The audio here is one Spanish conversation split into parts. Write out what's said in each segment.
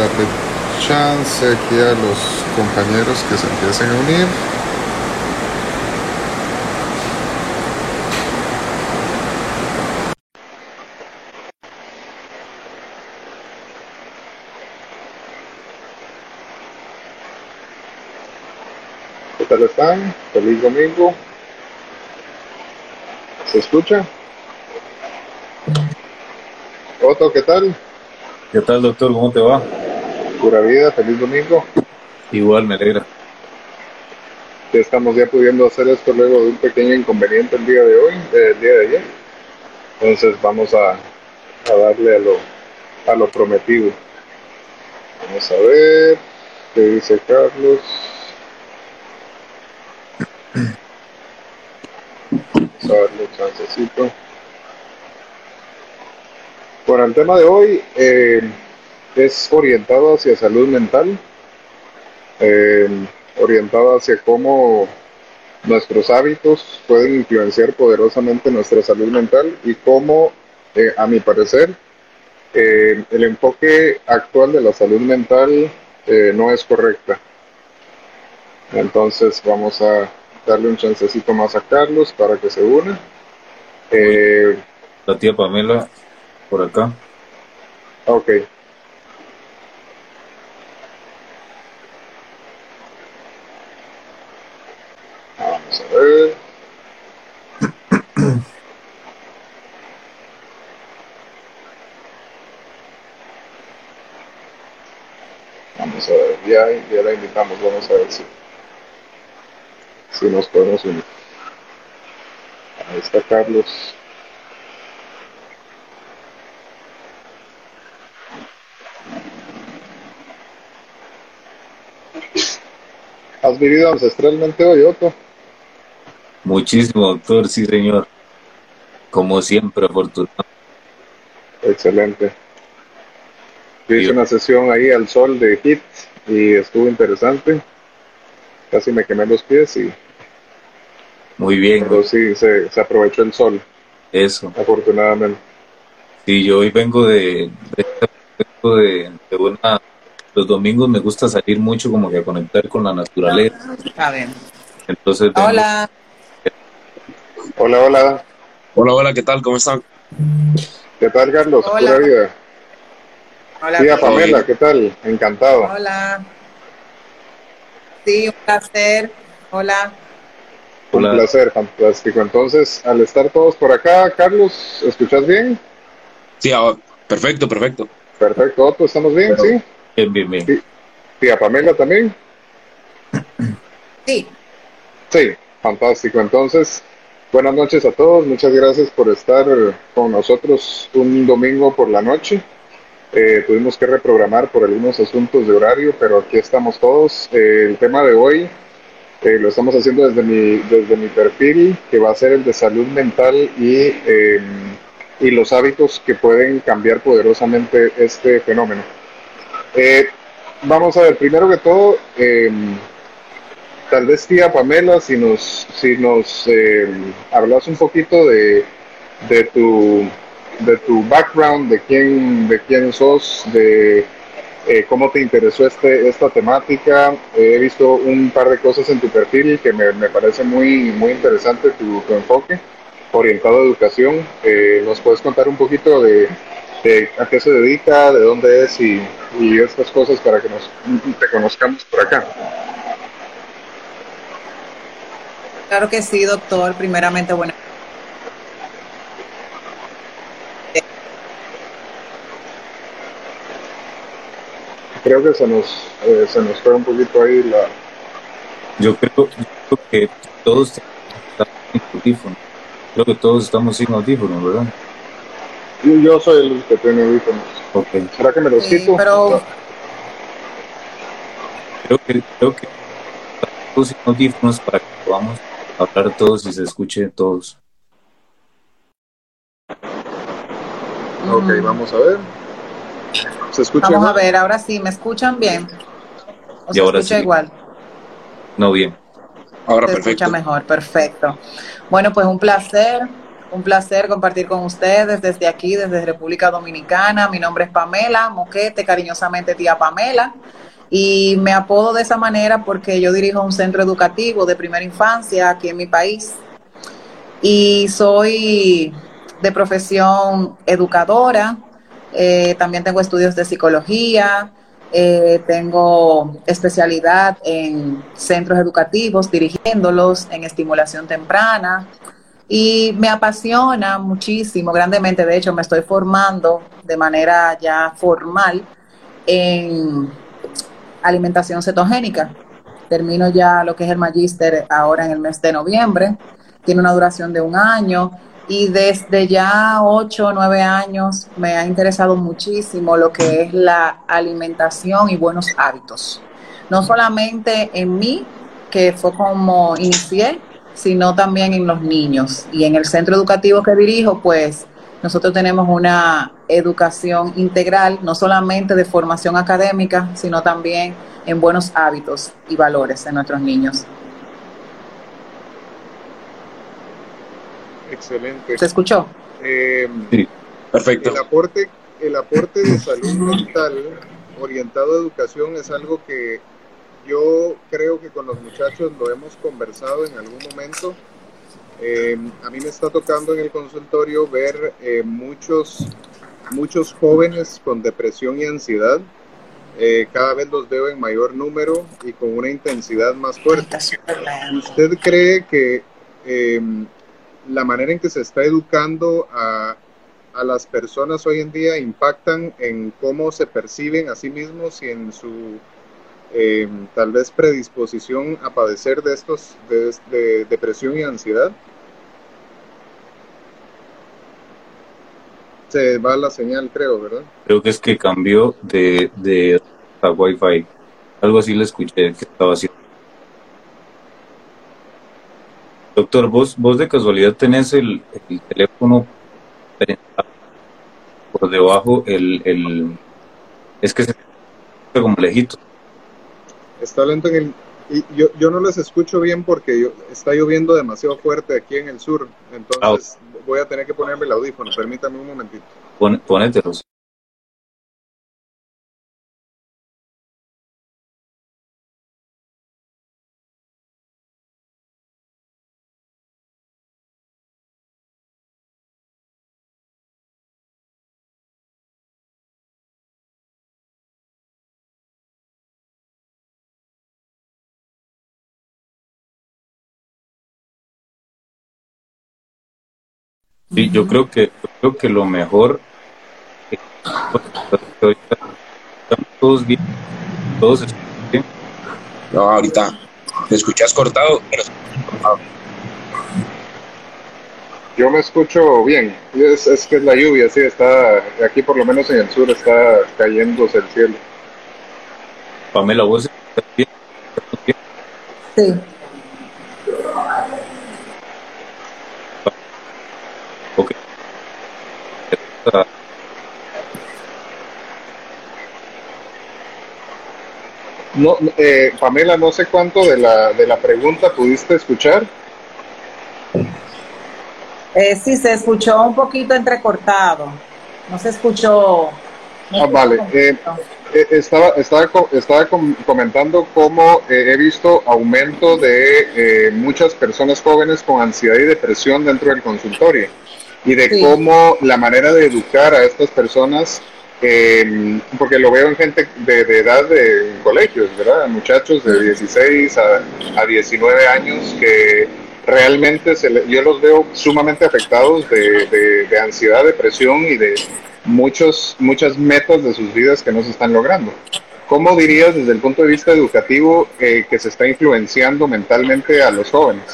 darle chance aquí a los compañeros que se empiecen a unir. ¿Qué tal están? Feliz domingo. ¿Se escucha? Otto, ¿qué tal? ¿Qué tal, doctor? ¿Cómo te va? Pura vida, feliz domingo. Igual, me alegra. Ya estamos ya pudiendo hacer esto luego de un pequeño inconveniente el día de hoy, eh, el día de ayer. Entonces vamos a, a darle a lo, a lo prometido. Vamos a ver qué dice Carlos. Vamos a darle un chancecito. Bueno, el tema de hoy eh, es orientado hacia salud mental, eh, orientado hacia cómo nuestros hábitos pueden influenciar poderosamente nuestra salud mental y cómo, eh, a mi parecer, eh, el enfoque actual de la salud mental no es correcta. Entonces vamos a darle un chancecito más a Carlos para que se una. Eh, La tía Pamela, por acá. ok. Vamos a Vamos a ver, ya, ya la invitamos, vamos a ver si, si nos podemos unir. Ahí está Carlos. ¿Has vivido ancestralmente hoy, Otto? Muchísimo, doctor, sí, señor. Como siempre, afortunado. Excelente. Yo hice una sesión ahí al sol de HIT y estuvo interesante. Casi me quemé los pies y Muy bien, pero sí se, se aprovechó el sol, eso. afortunadamente. Sí, yo hoy vengo de, de, vengo de, de una... Los domingos me gusta salir mucho como que a conectar con la naturaleza. Está bien. Entonces, vengo- Hola. Hola, hola. Hola, hola, ¿qué tal? ¿Cómo están? ¿Qué tal, Carlos? Hola. Pura vida. Hola. Tía amigo. Pamela, ¿qué tal? Encantado. Hola. Sí, un placer. Hola. Un Hola. placer, fantástico. Entonces, al estar todos por acá, Carlos, ¿escuchas bien? Sí, ah, perfecto, perfecto. Perfecto, Otto, ¿estamos bien? Pero- Sí. bien, bien, bien. Tía Pamela también. Sí. Sí, fantástico. Entonces, buenas noches a todos. Muchas gracias por estar con nosotros un domingo por la noche. Eh, tuvimos que reprogramar por algunos asuntos de horario, pero aquí estamos todos. Eh, el tema de hoy eh, lo estamos haciendo desde mi, desde mi perfil, que va a ser el de salud mental y, eh, y los hábitos que pueden cambiar poderosamente este fenómeno. Vamos a ver, primero que todo, eh, tal vez tía Pamela, si nos, si nos eh, hablas un poquito de, de tu de tu background, de quién, de quién sos, de eh, cómo te interesó este, esta temática. He visto un par de cosas en tu perfil que me, me parece muy, muy interesante tu, tu enfoque orientado a educación. Eh, ¿Nos puedes contar un poquito de, de a qué se dedica, de dónde es y, y estas cosas para que nos te conozcamos por acá? Claro que sí, doctor. Primeramente, bueno. Creo que se nos, eh, se nos fue un poquito ahí la... Yo creo, yo creo que todos estamos sin audífonos. Creo que todos estamos sin audífonos, ¿verdad? Yo yo soy el que tiene audífonos. Ok. ¿Será que me los Sí, quito? pero Creo que, creo que estamos todos sin audífonos para que podamos hablar todos y se escuche todos. Ok, mm, vamos a ver. ¿Se escucha? vamos a ver. Ahora sí, ¿me escuchan bien? ¿O Y se ahora escucha sí. igual? No, bien. Ahora Se perfecto. escucha mejor, perfecto. Bueno, pues un placer. Un placer compartir con ustedes desde aquí, desde República Dominicana. Mi nombre es Pamela Moquete, cariñosamente tía Pamela. Y me apodo de esa manera porque yo dirijo un centro educativo de primera infancia aquí en mi país. Y soy de profesión educadora. Eh, también tengo estudios de psicología. Eh, tengo especialidad en centros educativos, dirigiéndolos en estimulación temprana. Y me apasiona muchísimo, grandemente. De hecho, me estoy formando de manera ya formal en alimentación cetogénica. Termino ya lo que es el magíster ahora en el mes de noviembre. Tiene una duración de un año y desde ya ocho o nueve años me ha interesado muchísimo lo que es la alimentación y buenos hábitos. No solamente en mí, que fue como inicié, sino también en los niños. Y en el centro educativo que dirijo, pues nosotros tenemos una educación integral, no solamente de formación académica, sino también en buenos hábitos y valores en nuestros niños. Excelente. ¿Se escuchó? Eh, Sí, perfecto. el aporte, el aporte de salud mental orientado a educación es algo que yo creo que con los muchachos lo hemos conversado en algún momento. Eh, a mí me está tocando en el consultorio ver eh, muchos, muchos jóvenes con depresión y ansiedad. Eh, cada vez los veo en mayor número y con una intensidad más fuerte. ¿Usted cree que eh, la manera en que se está educando a, a las personas hoy en día impactan en cómo se perciben a sí mismos y en su eh, tal vez predisposición a padecer de estos de, de depresión y ansiedad? Se va la señal, creo, ¿verdad? Creo que es que cambió de, de a Wi-Fi. Algo así le escuché que estaba haciendo. Doctor, vos, vos de casualidad tenés el, el teléfono por debajo, el, el es que se como lejito. Está lento en el... Y yo, yo no les escucho bien porque yo- está lloviendo demasiado fuerte aquí en el sur, entonces voy a tener que ponerme el audífono. Permítame un momentito. Pon. Sí, yo creo que yo creo que lo mejor eh, ahorita estamos todos bien, todos están bien. No, ahorita te escuchas cortado, pero Yo me escucho bien. Y Es, es que es la lluvia, sí, está... Aquí por lo menos en el sur está cayéndose el cielo. Pamela, vos estás bien, estás bien. Sí. No, eh, Pamela, no sé cuánto de la, de la pregunta pudiste escuchar. Eh, sí, se escuchó un poquito entrecortado. No se escuchó. no Ah, vale. Eh, eh, estaba estaba, estaba com- comentando cómo eh, he visto aumento de eh, muchas personas jóvenes con ansiedad y depresión dentro del consultorio y de Sí. cómo la manera de educar a estas personas, eh, porque lo veo en gente de, edad de colegios, ¿verdad? Muchachos de 16 a, a 19 años que realmente se le- yo los veo sumamente afectados de, de- de ansiedad, depresión y de muchos, muchas metas de sus vidas que no se están logrando. ¿Cómo dirías desde el punto de vista educativo eh, que se está influenciando mentalmente a los jóvenes?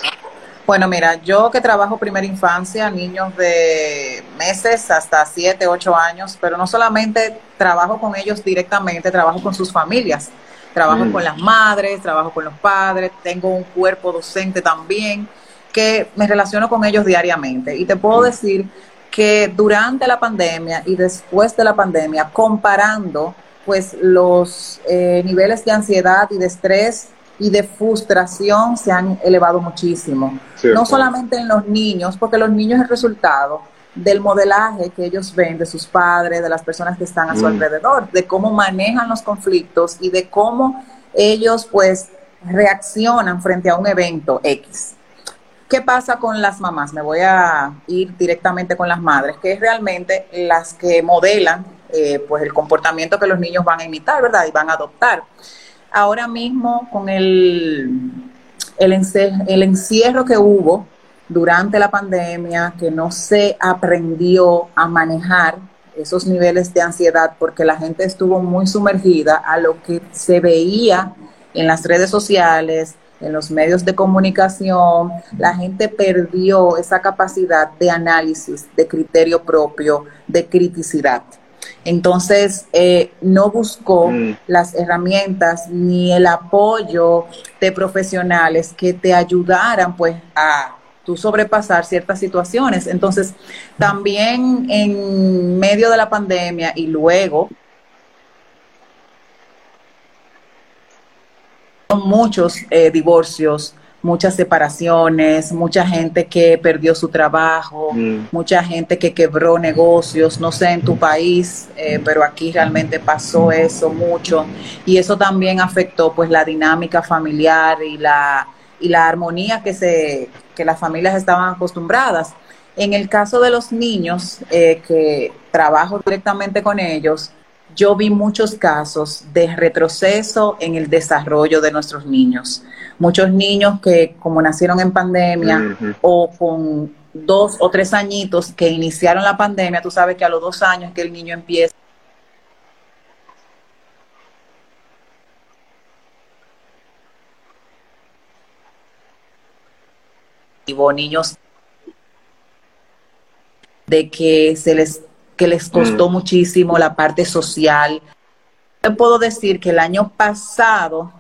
Bueno, mira, yo que trabajo primera infancia, niños de meses hasta 7, 8 años, pero no solamente trabajo con ellos directamente, trabajo con sus familias. Trabajo Mm. con las madres, trabajo con los padres, tengo un cuerpo docente también, que me relaciono con ellos diariamente. Y te puedo decir que durante la pandemia y después de la pandemia, comparando pues los eh, niveles de ansiedad y de estrés y de frustración se han elevado muchísimo. No solamente en los niños, porque los niños es el resultado del modelaje que ellos ven de sus padres, de las personas que están a su Mm. alrededor, de cómo manejan los conflictos y de cómo ellos pues reaccionan frente a un evento X. ¿Qué pasa con las mamás? Me voy a ir directamente con las madres, que es realmente las que modelan eh, pues el comportamiento que los niños van a imitar, ¿verdad? Y van a adoptar. Ahora mismo con el, el, el encierro que hubo durante la pandemia, que no se aprendió a manejar esos niveles de ansiedad porque la gente estuvo muy sumergida a lo que se veía en las redes sociales, en los medios de comunicación, la gente perdió esa capacidad de análisis, de criterio propio, de criticidad. Entonces, eh, no buscó Mm. las herramientas ni el apoyo de profesionales que te ayudaran pues a tú sobrepasar ciertas situaciones. Entonces, también en medio de la pandemia y luego muchos eh, divorcios, muchas separaciones, mucha gente que perdió su trabajo, Mm. mucha gente que quebró negocios, no sé en tu país, eh, pero aquí realmente pasó eso mucho y eso también afectó pues la dinámica familiar y la y la armonía que se que las familias estaban acostumbradas. En el caso de los niños eh, que trabajo directamente con ellos, yo vi muchos casos de retroceso en el desarrollo de nuestros niños. Muchos niños que como nacieron en pandemia o con dos o tres añitos que iniciaron la pandemia, tú sabes que a los dos años que el niño empieza niños de que se les que les costó Mm. muchísimo la parte social. Puedo decir que el año pasado,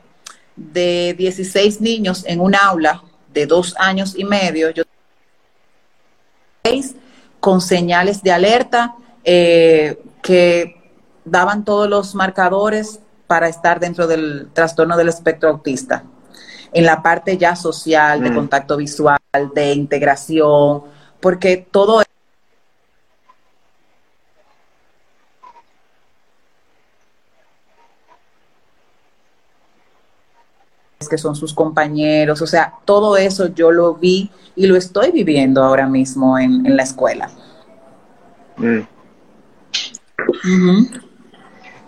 de 16 niños en un aula de dos años y medio, yo con señales de alerta eh, que daban todos los marcadores para estar dentro del trastorno del espectro autista. En la parte ya social, de Mm. contacto visual, de integración, porque todo que son sus compañeros, o sea, todo eso yo lo vi y lo estoy viviendo ahora mismo en, en la escuela. Mm.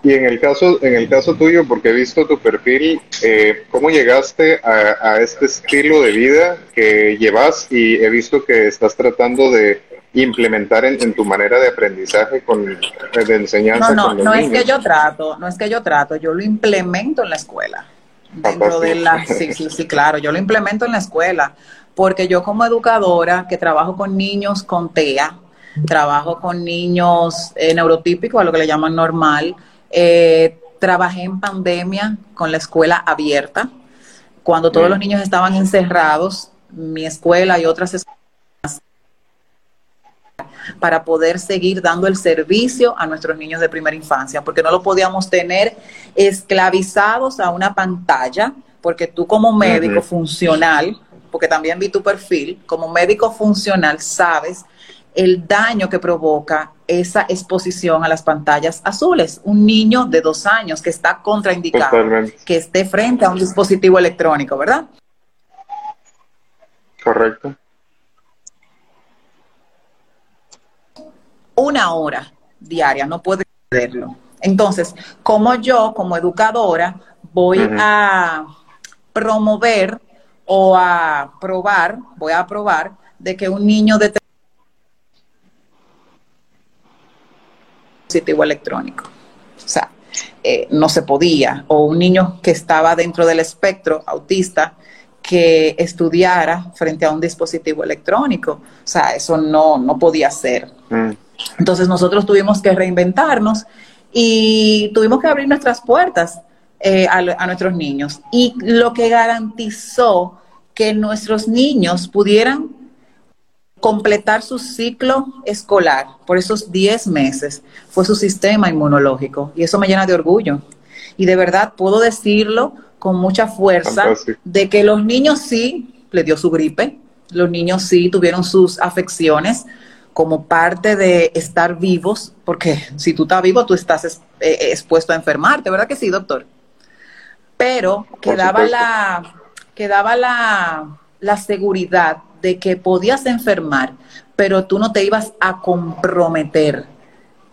Y en el caso, en el caso tuyo, porque he visto tu perfil, eh, ¿cómo llegaste a, a este estilo de vida que llevas y he visto que estás tratando de implementar en, en tu manera de aprendizaje con de enseñanza No, no, con los no es que yo trato, no es que yo trato, yo lo implemento en la escuela. Dentro de la, sí, sí, sí, claro, yo lo implemento en la escuela, porque yo como educadora que trabajo con niños con TEA, trabajo con niños eh, neurotípicos, a lo que le llaman normal, eh, trabajé en pandemia con la escuela abierta, cuando todos Mm. los niños estaban encerrados, mi escuela y otras escuelas para poder seguir dando el servicio a nuestros niños de primera infancia, porque no lo podíamos tener esclavizados a una pantalla, porque tú como médico funcional, porque también vi tu perfil, como médico funcional sabes el daño que provoca esa exposición a las pantallas azules. Un niño de dos años que está contraindicado, Totalmente. que esté frente a un dispositivo electrónico, ¿verdad? Correcto. Una hora diaria, no puede perderlo. Entonces, como yo, como educadora, voy a promover o a probar, voy a probar de que un niño de dispositivo electrónico. O sea, eh, no se podía. O un niño que estaba dentro del espectro autista que estudiara frente a un dispositivo electrónico. O sea, eso no, no podía ser. Mm. Entonces nosotros tuvimos que reinventarnos y tuvimos que abrir nuestras puertas eh, a, a nuestros niños. Y lo que garantizó que nuestros niños pudieran completar su ciclo escolar por esos 10 meses fue su sistema inmunológico. Y eso me llena de orgullo. Y de verdad puedo decirlo con mucha fuerza Fantástico. de que los niños sí le dio su gripe, los niños sí tuvieron sus afecciones como parte de estar vivos, porque si tú estás vivo, tú estás es- eh, expuesto a enfermarte, ¿verdad que sí, doctor? Pero quedaba la, quedaba la, la seguridad de que podías enfermar, pero tú no te ibas a comprometer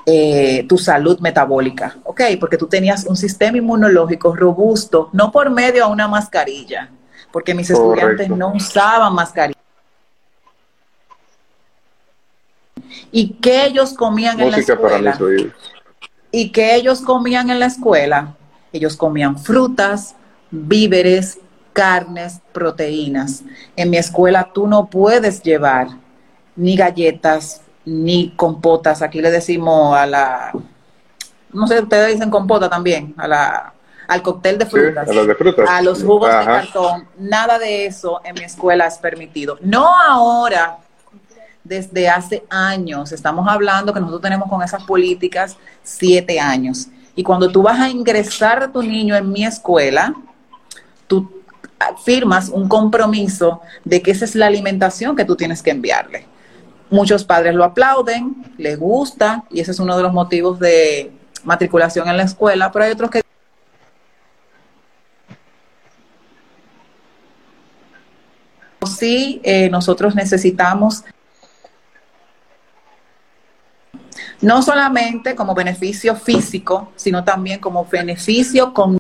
eh, tu salud metabólica, ¿ok? Porque tú tenías un sistema inmunológico robusto, no por medio a una mascarilla, porque mis Correcto. estudiantes no usaban mascarilla. ¿Y qué ellos comían en la Música para escuela? mis oídos. ¿Y qué ellos comían en la escuela? Ellos comían frutas, víveres, carnes, proteínas. En mi escuela tú no puedes llevar ni galletas, ni compotas. Aquí le decimos a la, no sé, ustedes dicen compota también, a la, al cóctel de Sí, frutas. a los de frutas. A los jugos de cartón. Nada de eso en mi escuela es permitido. No ahora, desde hace años. Estamos hablando que nosotros tenemos con esas políticas siete años. Y cuando tú vas a ingresar a tu niño en mi escuela, tú firmas un compromiso de que esa es la alimentación que tú tienes que enviarle. Muchos padres lo aplauden, les gusta, y ese es uno de los motivos de matriculación en la escuela, pero hay otros que sí eh, nosotros necesitamos no solamente como beneficio físico, sino también como beneficio con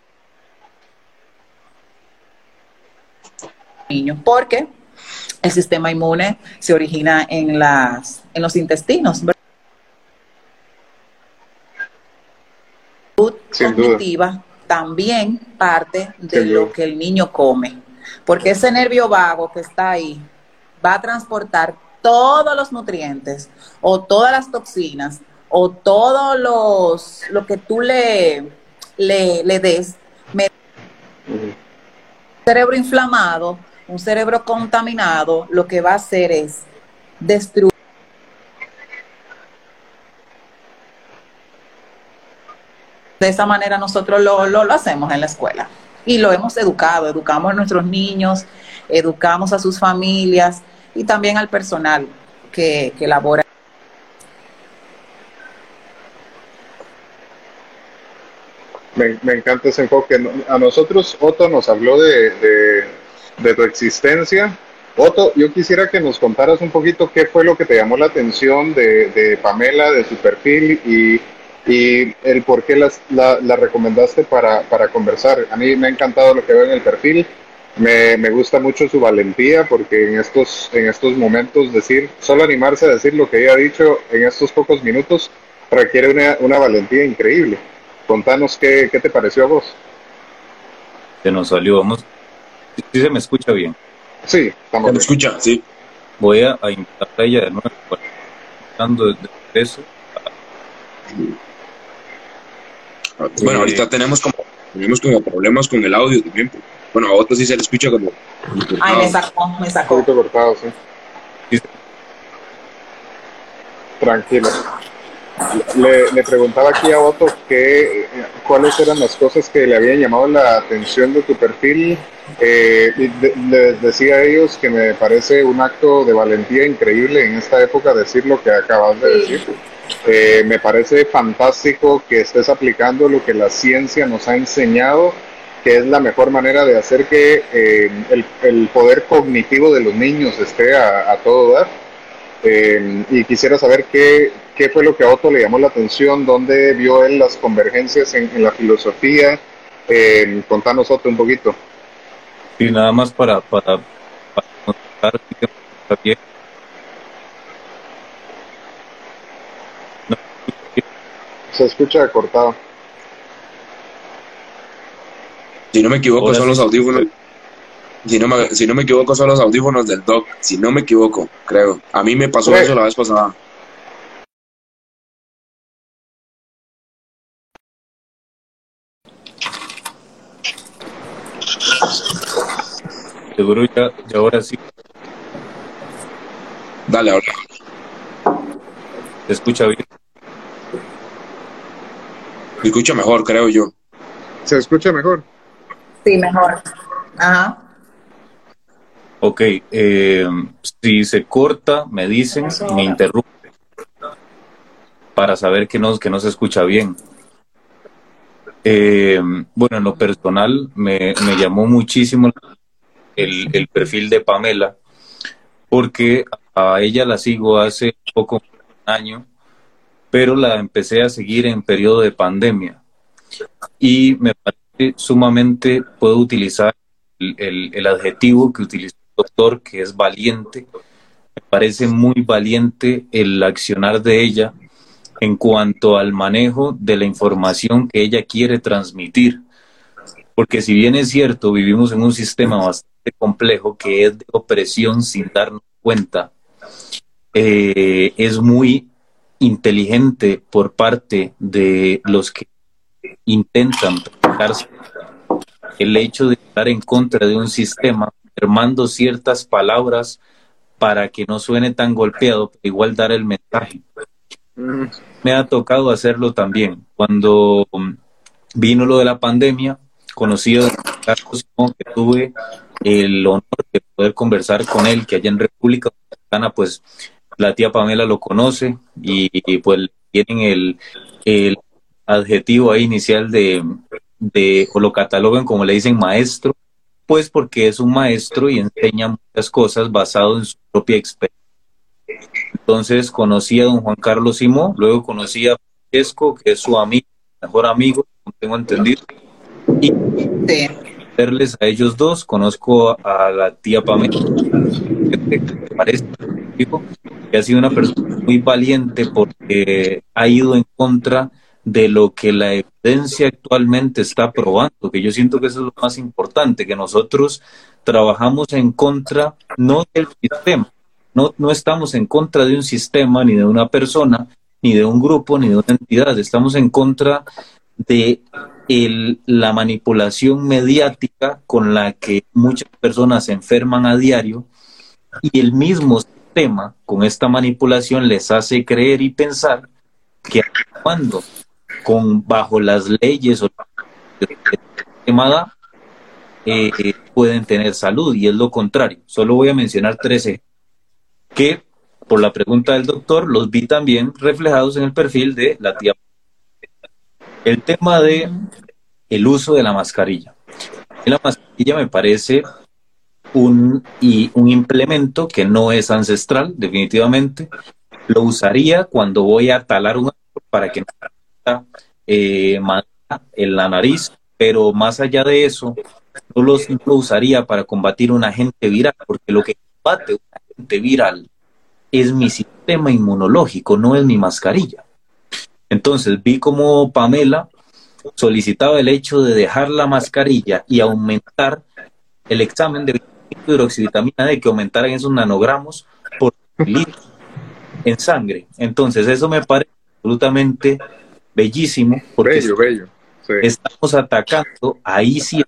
niños, porque el sistema inmune se origina en las en los intestinos. cognitiva también parte de Sin lo duda. que el niño come, porque ese nervio vago que está ahí va a transportar todos los nutrientes o todas las toxinas o todos los lo que tú le le, le des cerebro inflamado, un cerebro contaminado, lo que va a hacer es destruir de esa manera nosotros lo, lo, lo hacemos en la escuela. Y lo hemos educado, educamos a nuestros niños, educamos a sus familias y también al personal que, que labora. Me, me encanta ese enfoque. A nosotros, Otto nos habló de, de, tu existencia. Otto, yo quisiera que nos contaras un poquito qué fue lo que te llamó la atención de, de Pamela, de su perfil y, y el por qué las- la, la recomendaste para, para conversar. A mí me ha encantado lo que veo en el perfil. Me, me gusta mucho su valentía porque en estos, en estos momentos decir, solo animarse a decir lo que ella ha dicho en estos pocos minutos requiere una, una valentía increíble. Contanos qué, qué te pareció a vos. Se nos salió. Vamos. Si se me escucha bien. Sí, estamos ¿Se me escucha? Sí. Voy a, a invitar a ella de nuevo. para- Hablando de, de eso. Bueno, ahorita tenemos como, tenemos como problemas con el audio también. pues. Bueno, a otros sí se le escucha como... Ay, me sacó, me Un sacó. poquito cortado, sí. Tranquilo. Le, le preguntaba aquí a Otto que, eh, cuáles eran las cosas que le habían llamado la atención de tu perfil. Eh, y de- les decía a ellos que me parece un acto de valentía increíble en esta época decir lo que acabas de decir. Eh, me parece fantástico que estés aplicando lo que la ciencia nos ha enseñado, que es la mejor manera de hacer que eh, el, el poder cognitivo de los niños esté a, a todo dar. Eh, y quisiera saber qué, qué fue lo que a Otto le llamó la atención, dónde vio él las convergencias en, en la filosofía. Eh, contanos Otto un poquito. Sí, nada más para, para, para Se escucha cortado. Si no me equivoco, Ahora son sí. los audífonos. Si no, me, si no me equivoco, son los audífonos del doc. Si no me equivoco, creo. A mí me pasó eso la vez pasada. seguro ya, ya ahora sí Dale, ahora. se escucha bien. Me escucha mejor, creo yo. ¿Se escucha mejor? Sí, mejor. Ajá. Ok, eh, si se corta, me dicen, me interrumpe para saber que no, que no se escucha bien. Eh, bueno, en lo personal me, llamó muchísimo el, el, perfil de Pamela, porque a ella la sigo hace poco un año, pero la empecé a seguir en periodo de pandemia. Y me parece sumamente, puedo utilizar el, adjetivo que utilizó el doctor, que es valiente. Me parece muy valiente el accionar de ella en cuanto al manejo de la información que ella quiere transmitir. Porque si bien es cierto, vivimos en un sistema bastante complejo que es de opresión sin darnos cuenta, eh, es muy inteligente por parte de los que intentan el hecho de estar en contra de un sistema, armando ciertas palabras para que no suene tan golpeado, pero igual dar el mensaje. Me ha tocado hacerlo también. Cuando vino lo de la pandemia, conocí a Carlos que tuve el honor de poder conversar con él, que allá en República Dominicana, pues la tía Pamela lo conoce y, pues tienen el, el, adjetivo ahí inicial de, de, o lo catalogan como le dicen maestro, pues porque es un maestro y enseña muchas cosas basado en su propia experiencia. Entonces conocí a don Juan Carlos Simón, luego conocí a Francesco, que es su amigo, mejor amigo, tengo entendido. Y verles a ellos dos, conozco a la tía Pamela, que parece que ha sido una persona muy valiente porque ha ido en contra de lo que la evidencia actualmente está probando, que yo siento que eso es lo más importante, que nosotros trabajamos en contra no del sistema, no, no estamos en contra de un sistema, ni de una persona, ni de un grupo, ni de una entidad. Estamos en contra de el, la manipulación mediática con la que muchas personas se enferman a diario y el mismo sistema con esta manipulación les hace creer y pensar que cuando con bajo las leyes o sistema eh, pueden tener salud y es lo contrario. Solo voy a mencionar tres ejemplos que por la pregunta del doctor los vi también reflejados en el perfil de la tía. El tema de el uso de la mascarilla. La mascarilla me parece un, y un implemento que no es ancestral, definitivamente. Lo usaría cuando voy a talar un árbol para que no eh, en la nariz, pero más allá de eso, no, lo usaría para combatir un agente viral, porque lo que combate un agente viral es mi sistema inmunológico, no es mi mascarilla. Entonces vi como Pamela solicitaba el hecho de dejar la mascarilla y aumentar el examen de hidroxivitamina D, que aumentaran esos nanogramos por litro en sangre. Entonces eso me parece absolutamente bellísimo porque estamos atacando, ahí sí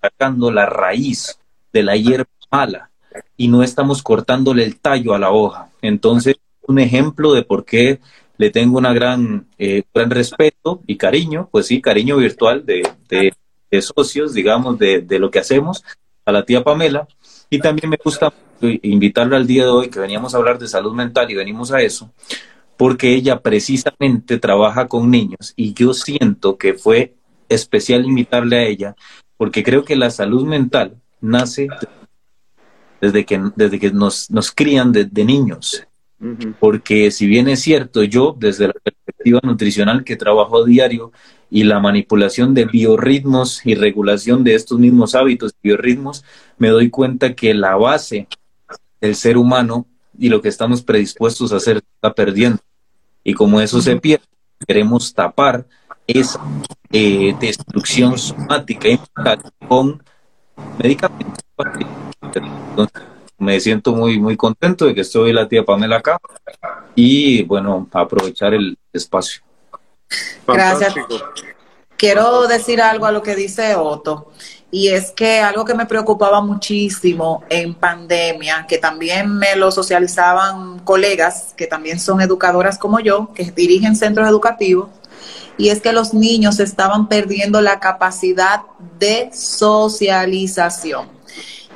atacando la raíz de la hierba mala y no estamos cortándole el tallo a la hoja. Entonces, un ejemplo de por qué le tengo una gran, eh, gran respeto y cariño, pues sí, cariño virtual de, de, socios, digamos, de, de, lo que hacemos, a la tía Pamela. Y también me gusta invitarla al día de hoy, que veníamos a hablar de salud mental y venimos a eso, porque ella precisamente trabaja con niños y yo siento que fue especial invitarle a ella, porque creo que la salud mental nace desde que, desde que nos, nos crían desde niños. Porque si bien es cierto, yo desde la perspectiva nutricional que trabajo a diario y la manipulación de biorritmos y regulación de estos mismos hábitos y biorritmos, me doy cuenta que la base del ser humano y lo que estamos predispuestos a hacer está perdiendo. Y como eso se pierde, queremos tapar esa eh, destrucción somática con medicamentos me siento muy, muy contento de que estoy la tía Pamela acá y bueno, aprovechar el espacio. Gracias. Quiero decir algo a lo que dice Otto, y es que algo que me preocupaba muchísimo en pandemia, que también me lo socializaban colegas que también son educadoras como yo, que dirigen centros educativos, y es que los niños estaban perdiendo la capacidad de socialización.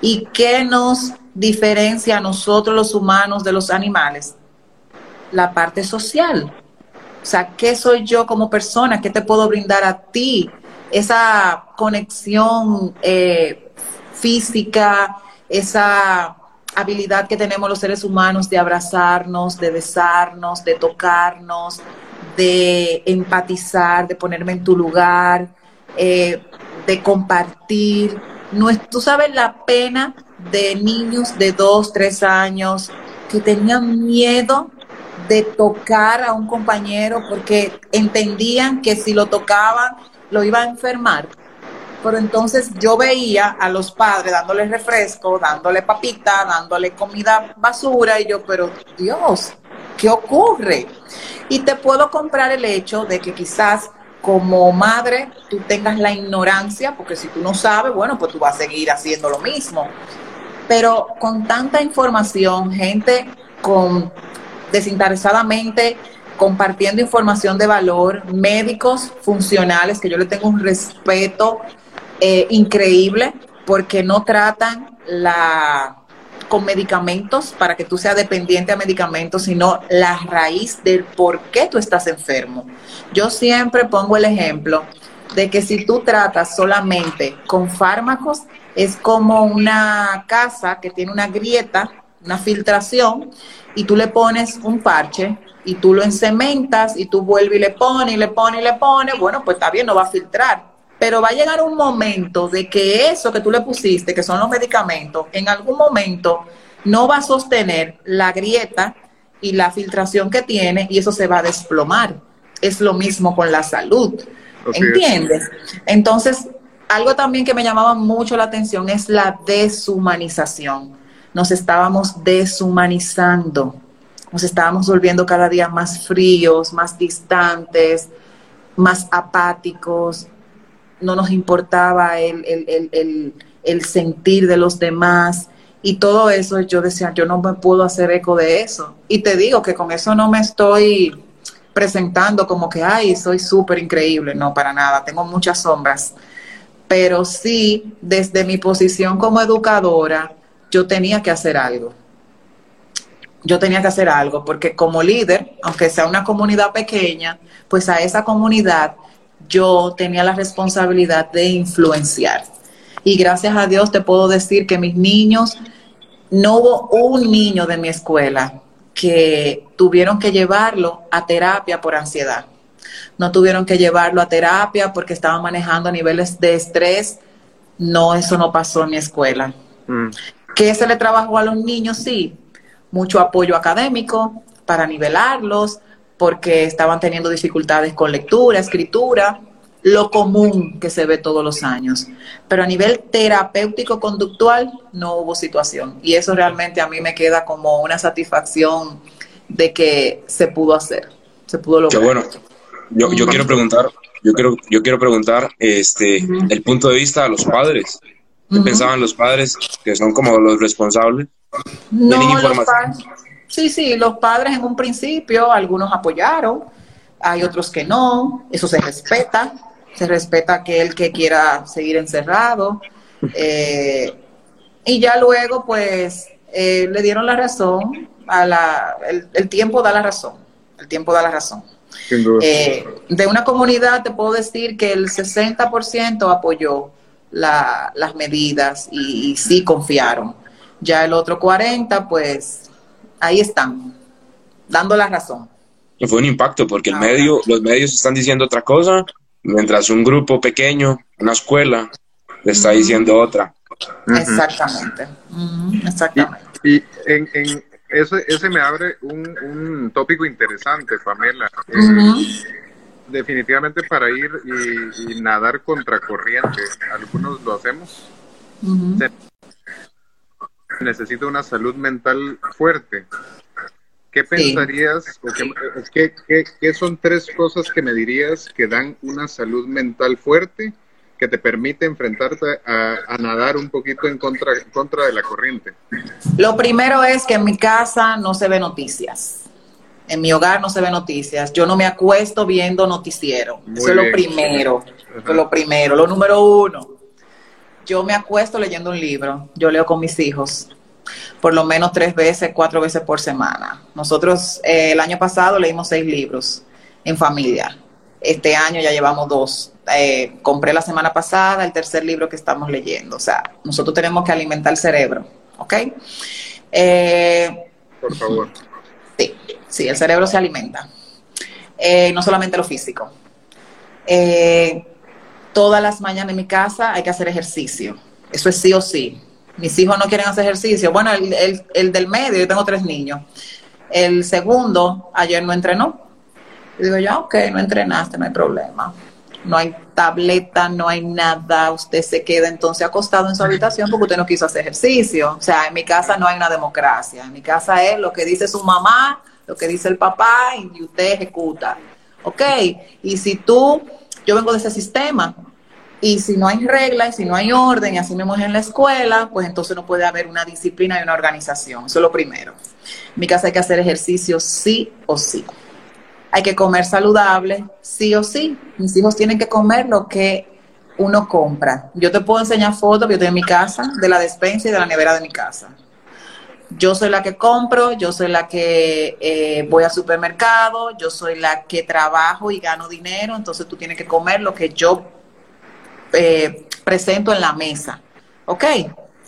¿Y qué nos diferencia a nosotros los humanos de los animales? La parte social. O sea, ¿qué soy yo como persona? ¿Qué te puedo brindar a ti? Esa conexión eh, física, esa habilidad que tenemos los seres humanos de abrazarnos, de besarnos, de tocarnos, de empatizar, de ponerme en tu lugar, eh, de compartir. No tú sabes la pena de niños de dos, tres años que tenían miedo de tocar a un compañero porque entendían que si lo tocaban lo iba a enfermar. Pero entonces yo veía a los padres dándole refresco, dándole papita, dándole comida basura y yo, pero Dios, ¿qué ocurre? Y te puedo comprar el hecho de que quizás como madre tú tengas la ignorancia, porque si tú no sabes, bueno, pues tú vas a seguir haciendo lo mismo. Pero con tanta información, gente con desinteresadamente compartiendo información de valor, médicos funcionales, que yo le tengo un respeto eh, increíble, porque no tratan la con medicamentos para que tú seas dependiente a medicamentos, sino la raíz del por qué tú estás enfermo. Yo siempre pongo el ejemplo de que si tú tratas solamente con fármacos, es como una casa que tiene una grieta, una filtración, y tú le pones un parche y tú lo encementas y tú vuelves y le pones y le pones y le pones, bueno, pues está bien, no va a filtrar. Pero va a llegar un momento de que eso que tú le pusiste, que son los medicamentos, en algún momento no va a sostener la grieta y la filtración que tiene y eso se va a desplomar. Es lo mismo con la salud. ¿Entiendes? Entonces, algo también que me llamaba mucho la atención es la deshumanización. Nos estábamos deshumanizando, nos estábamos volviendo cada día más fríos, más distantes, más apáticos, no nos importaba el, el, sentir de los demás y todo eso yo decía, yo no me puedo hacer eco de eso. Y te digo que con eso no me estoy presentando como que, ay, soy súper increíble, no, para nada, tengo muchas sombras. Pero sí, desde mi posición como educadora, yo tenía que hacer algo. Yo tenía que hacer algo, porque como líder, aunque sea una comunidad pequeña, pues a esa comunidad yo tenía la responsabilidad de influenciar. Y gracias a Dios te puedo decir que mis niños, no hubo un niño de mi escuela que tuvieron que llevarlo a terapia por ansiedad. No tuvieron que llevarlo a terapia porque estaban manejando niveles de estrés. No, eso no pasó en mi escuela. Mm. ¿Qué se le trabajó a los niños? Sí, mucho apoyo académico para nivelarlos, porque estaban teniendo dificultades con lectura, escritura, lo común que se ve todos los años. Pero a nivel terapéutico conductual no hubo situación. Y eso realmente a mí me queda como una satisfacción de que se pudo hacer, se pudo lograr. bueno, yo, yo quiero preguntar, yo quiero, yo quiero preguntar este, el punto de vista de los padres. ¿Qué pensaban los padres que son como los responsables? No, información? Sí, sí, los padres en un principio, algunos apoyaron, hay otros que no, eso se respeta, se respeta aquel que quiera seguir encerrado. Eh, y ya luego, pues, eh, le dieron la razón, a la, el, tiempo da la razón, el tiempo da la razón. Eh, de una comunidad te puedo decir que el 60% apoyó las medidas y, y sí confiaron. Ya el otro 40%, pues ahí están, dando la razón. Fue un impacto porque el ah, medio, los medios están diciendo otra cosa, mientras un grupo pequeño, una escuela, le está diciendo otra. Exactamente, exactamente. Y, en, en ese, ese, me abre un, un tópico interesante, Pamela. Eh, definitivamente para ir y, nadar contra corriente, algunos lo hacemos necesita una salud mental fuerte. ¿Qué pensarías o qué, qué, son tres cosas que me dirías que dan una salud mental fuerte que te permite enfrentarte a, nadar un poquito en contra, contra de la corriente? Lo primero es que en mi casa no se ve noticias. En mi hogar no se ve noticias. Yo no me acuesto viendo noticiero. Eso es lo primero. Eso es lo primero. Lo número uno. Yo me acuesto leyendo un libro. Yo leo con mis hijos por lo menos tres veces, cuatro veces por semana. Nosotros eh, el año pasado leímos seis libros en familia. Este año ya llevamos dos. Eh, compré la semana pasada el tercer libro que estamos leyendo. O sea, nosotros tenemos que alimentar el cerebro, ¿ok? Eh, por favor. Sí, sí, el cerebro se alimenta. no solamente lo físico. Todas las mañanas en mi casa hay que hacer ejercicio. Eso es sí o sí mis hijos no quieren hacer ejercicio. Bueno, el, el, del medio, yo tengo tres niños. El segundo, ayer no entrenó. Y digo yo, ok, no entrenaste, no hay problema. No hay tableta, no hay nada. Usted se queda entonces acostado en su habitación porque usted no quiso hacer ejercicio. O sea, en mi casa no hay una democracia. En mi casa es lo que dice su mamá, lo que dice el papá y usted ejecuta. Ok, y si tú, yo vengo de ese sistema, y si no hay reglas, si no hay orden, y así mismo es en la escuela, pues entonces no puede haber una disciplina y una organización. Eso es lo primero. En mi casa hay que hacer ejercicio sí o sí. Hay que comer saludable sí o sí. Mis hijos tienen que comer lo que uno compra. Yo te puedo enseñar fotos que yo tengo en mi casa, de la despensa y de la nevera de mi casa. Yo soy la que compro, yo soy la que eh, voy al supermercado, yo soy la que trabajo y gano dinero, entonces tú tienes que comer lo que yo eh, presento en la mesa. ¿Ok?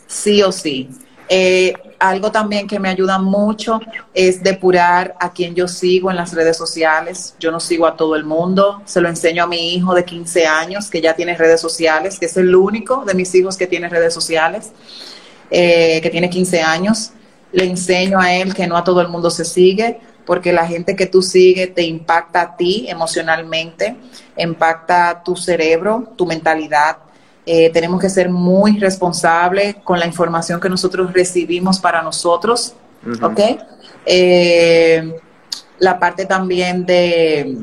Sí o sí. Eh, algo también que me ayuda mucho es depurar a quien yo sigo en las redes sociales. Yo no sigo a todo el mundo. Se lo enseño a mi hijo de 15 años que ya tiene redes sociales, que es el único de mis hijos que tiene redes sociales, eh, que tiene 15 años. Le enseño a él que no a todo el mundo se sigue, porque la gente que tú sigues te impacta a ti emocionalmente, impacta tu cerebro, tu mentalidad. Eh, tenemos que ser muy responsables con la información que nosotros recibimos para nosotros, ¿ok? Eh, la parte también de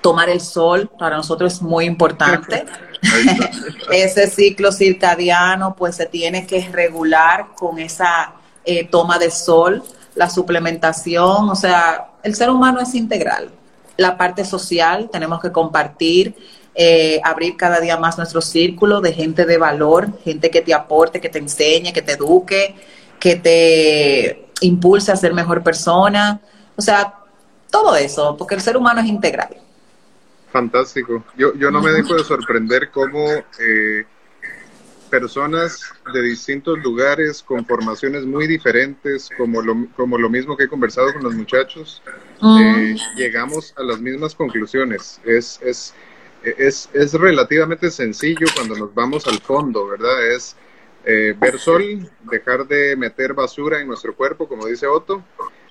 tomar el sol para nosotros es muy importante. Ese ciclo circadiano pues se tiene que regular con esa eh, toma de sol la suplementación, o sea, el ser humano es integral. La parte social, tenemos que compartir, eh, abrir cada día más nuestro círculo de gente de valor, gente que te aporte, que te enseñe, que te eduque, que te impulse a ser mejor persona. O sea, todo eso, porque el ser humano es integral. Fantástico. Yo, yo no me dejo de sorprender cómo eh, personas de distintos lugares con formaciones muy diferentes, como lo, como lo mismo que he conversado con los muchachos, eh, llegamos a las mismas conclusiones. Es, es, es, es, relativamente sencillo cuando nos vamos al fondo, ¿verdad? Es eh, ver sol, dejar de meter basura en nuestro cuerpo, como dice Otto.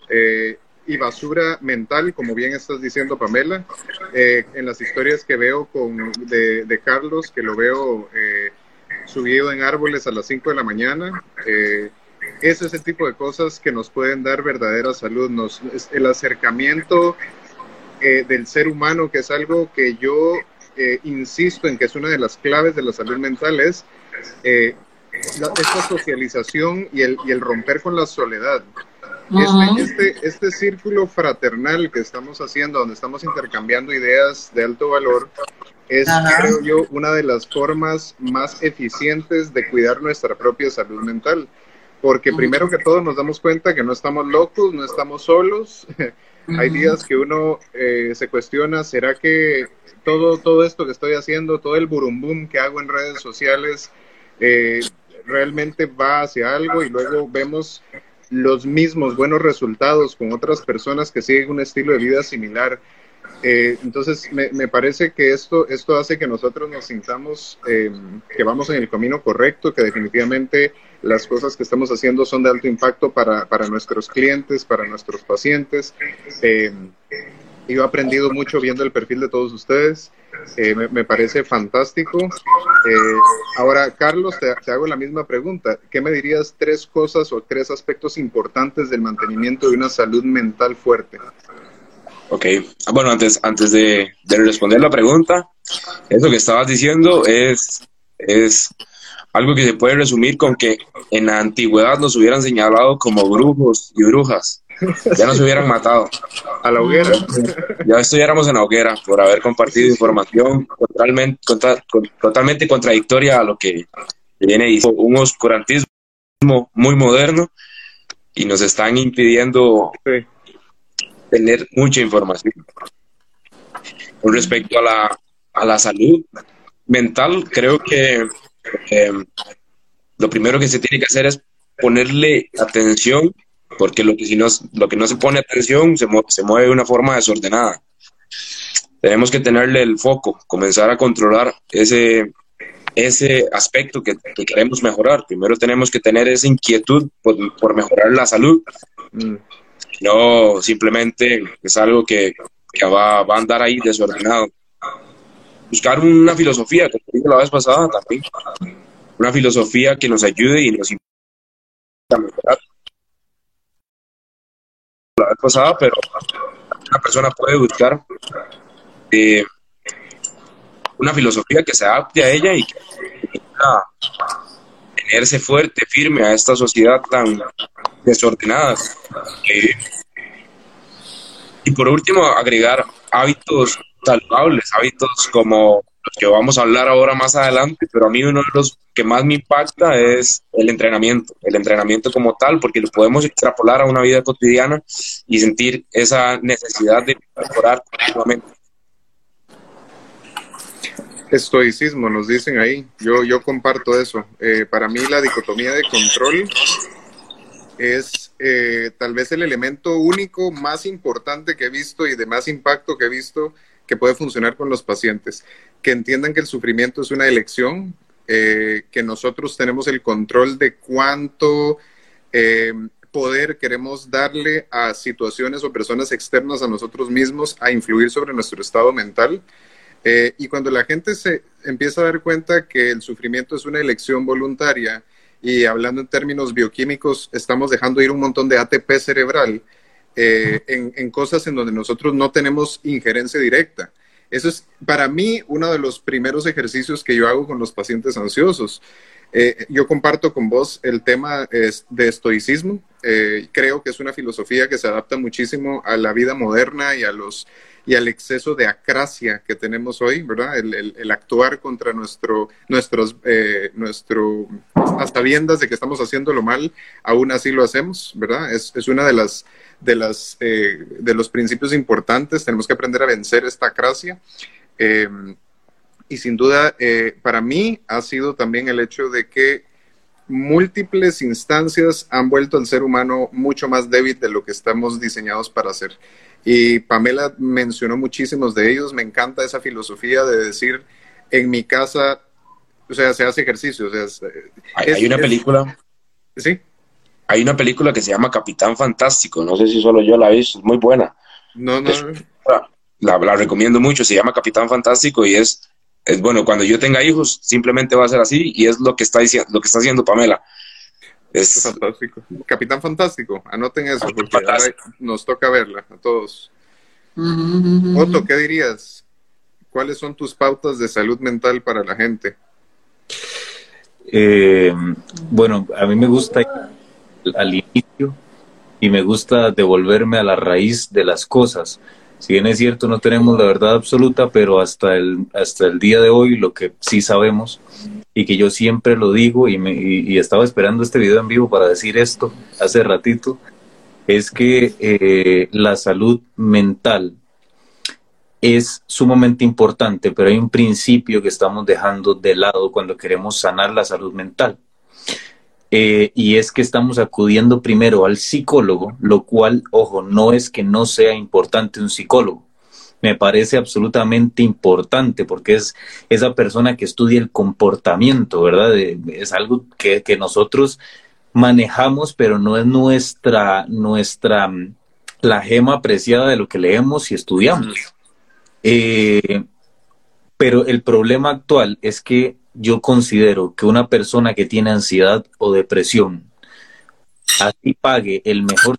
Eh, y basura mental, como bien estás diciendo, Pamela, en las historias que veo con, de, de Carlos, que lo veo eh, subido en árboles a las 5 de la mañana. Eh, es ese tipo de cosas que nos pueden dar verdadera salud. Nos, el acercamiento eh, del ser humano, que es algo que yo eh, insisto en que es una de las claves de la salud mental, es eh, esta socialización y el, y el romper con la soledad. Este, este, este, círculo fraternal que estamos haciendo, donde estamos intercambiando ideas de alto valor, es, creo yo, una de las formas más eficientes de cuidar nuestra propia salud mental. Porque primero que todo nos damos cuenta que no estamos locos, no estamos solos. Hay días que uno eh, se cuestiona, ¿será que todo, todo esto que estoy haciendo, todo el burumbum que hago en redes sociales, eh, realmente va hacia algo? Y luego vemos los mismos buenos resultados con otras personas que siguen un estilo de vida similar. Eh, entonces, me, parece que esto, esto hace que nosotros nos sintamos eh, que vamos en el camino correcto, que definitivamente las cosas que estamos haciendo son de alto impacto para, para nuestros clientes, para nuestros pacientes. Eh, yo he aprendido mucho viendo el perfil de todos ustedes. Eh, me, parece fantástico. Eh, ahora, Carlos, te, hago la misma pregunta. ¿Qué me dirías tres cosas o tres aspectos importantes del mantenimiento de una salud mental fuerte? Ok, ah, bueno, antes, antes de, de, responder la pregunta, eso que estabas diciendo es, es algo que se puede resumir con que en la antigüedad nos hubieran señalado como brujos y brujas. ya nos hubieran matado. A la hoguera. Ya estuviéramos en la hoguera por haber compartido información totalmente, totalmente contradictoria a lo que viene un oscurantismo muy moderno y nos están impidiendo tener mucha información. Con respecto a la, a la salud mental, creo que eh, lo primero que se tiene que hacer es ponerle atención, porque lo que, si no, lo que no se pone atención se, se mueve de una forma desordenada. Tenemos que tenerle el foco, comenzar a controlar ese, ese aspecto que, queremos mejorar. Primero tenemos que tener esa inquietud por, mejorar la salud. Mm. No simplemente es algo que, va, va, a andar ahí desordenado. Buscar una filosofía, como dije la vez pasada también, una filosofía que nos ayude y nos. La vez pasada, pero una persona puede buscar eh, una filosofía que se adapte a ella y que pueda tenerse fuerte, firme a esta sociedad tan desordenada. Eh, y por último, agregar hábitos saludables, hábitos como los que vamos a hablar ahora más adelante, pero a mí uno de los que más me impacta es el entrenamiento, el entrenamiento como tal, porque lo podemos extrapolar a una vida cotidiana y sentir esa necesidad de mejorar continuamente. Estoicismo, nos dicen ahí. Yo, yo comparto eso. Eh, para mí la dicotomía de control es eh, tal vez el elemento único más importante que he visto y de más impacto que he visto que puede funcionar con los pacientes. Que entiendan que el sufrimiento es una elección, eh, que nosotros tenemos el control de cuánto poder queremos darle a situaciones o personas externas a nosotros mismos a influir sobre nuestro estado mental eh, y cuando la gente se empieza a dar cuenta que el sufrimiento es una elección voluntaria y hablando en términos bioquímicos, estamos dejando ir un montón de ATP cerebral eh, en, cosas en donde nosotros no tenemos injerencia directa. Eso es para mí uno de los primeros ejercicios que yo hago con los pacientes ansiosos. Eh, yo comparto con vos el tema de estoicismo. creo que es una filosofía que se adapta muchísimo a la vida moderna y a los y al exceso de acracia que tenemos hoy, ¿verdad? El, actuar contra nuestro, nuestros, eh, nuestro, hasta viendas de que estamos haciéndolo mal, aún así lo hacemos, ¿verdad? Es, es una de las, de las, eh, de los principios importantes, tenemos que aprender a vencer esta acracia. Em, y sin duda, eh, para mí ha sido también el hecho de que múltiples instancias han vuelto al ser humano mucho más débil de lo que estamos diseñados para hacer. Y Pamela mencionó muchísimos de ellos. Me encanta esa filosofía de decir, en mi casa, o sea, se hace ejercicio. O sea, hay, una película. Sí. Hay una película que se llama Capitán Fantástico. No sé si solo yo la he visto. Es muy buena. No, no. la, la, recomiendo mucho. Se llama Capitán Fantástico y es, es bueno. Cuando yo tenga hijos, simplemente va a ser así y es lo que está diciendo, lo que está haciendo Pamela. Es fantástico. Capitán Fantástico, anoten eso, porque nos toca verla a todos. Otto, ¿qué dirías? ¿Cuáles son tus pautas de salud mental para la gente? Eh, bueno, a mí me gusta al inicio y me gusta devolverme a la raíz de las cosas. Si bien es cierto, no tenemos la verdad absoluta, pero hasta el, hasta el día de hoy lo que sí sabemos y que yo siempre lo digo y, me, y, estaba esperando este video en vivo para decir esto hace ratito, es que eh, la salud mental es sumamente importante, pero hay un principio que estamos dejando de lado cuando queremos sanar la salud mental. Eh, y es que estamos acudiendo primero al psicólogo, lo cual, ojo, no es que no sea importante un psicólogo, me parece absolutamente importante porque es esa persona que estudia el comportamiento, ¿verdad? Es algo que, nosotros manejamos, pero no es nuestra, nuestra, la gema apreciada de lo que leemos y estudiamos. Eh, pero el problema actual es que yo considero que una persona que tiene ansiedad o depresión, así pague el mejor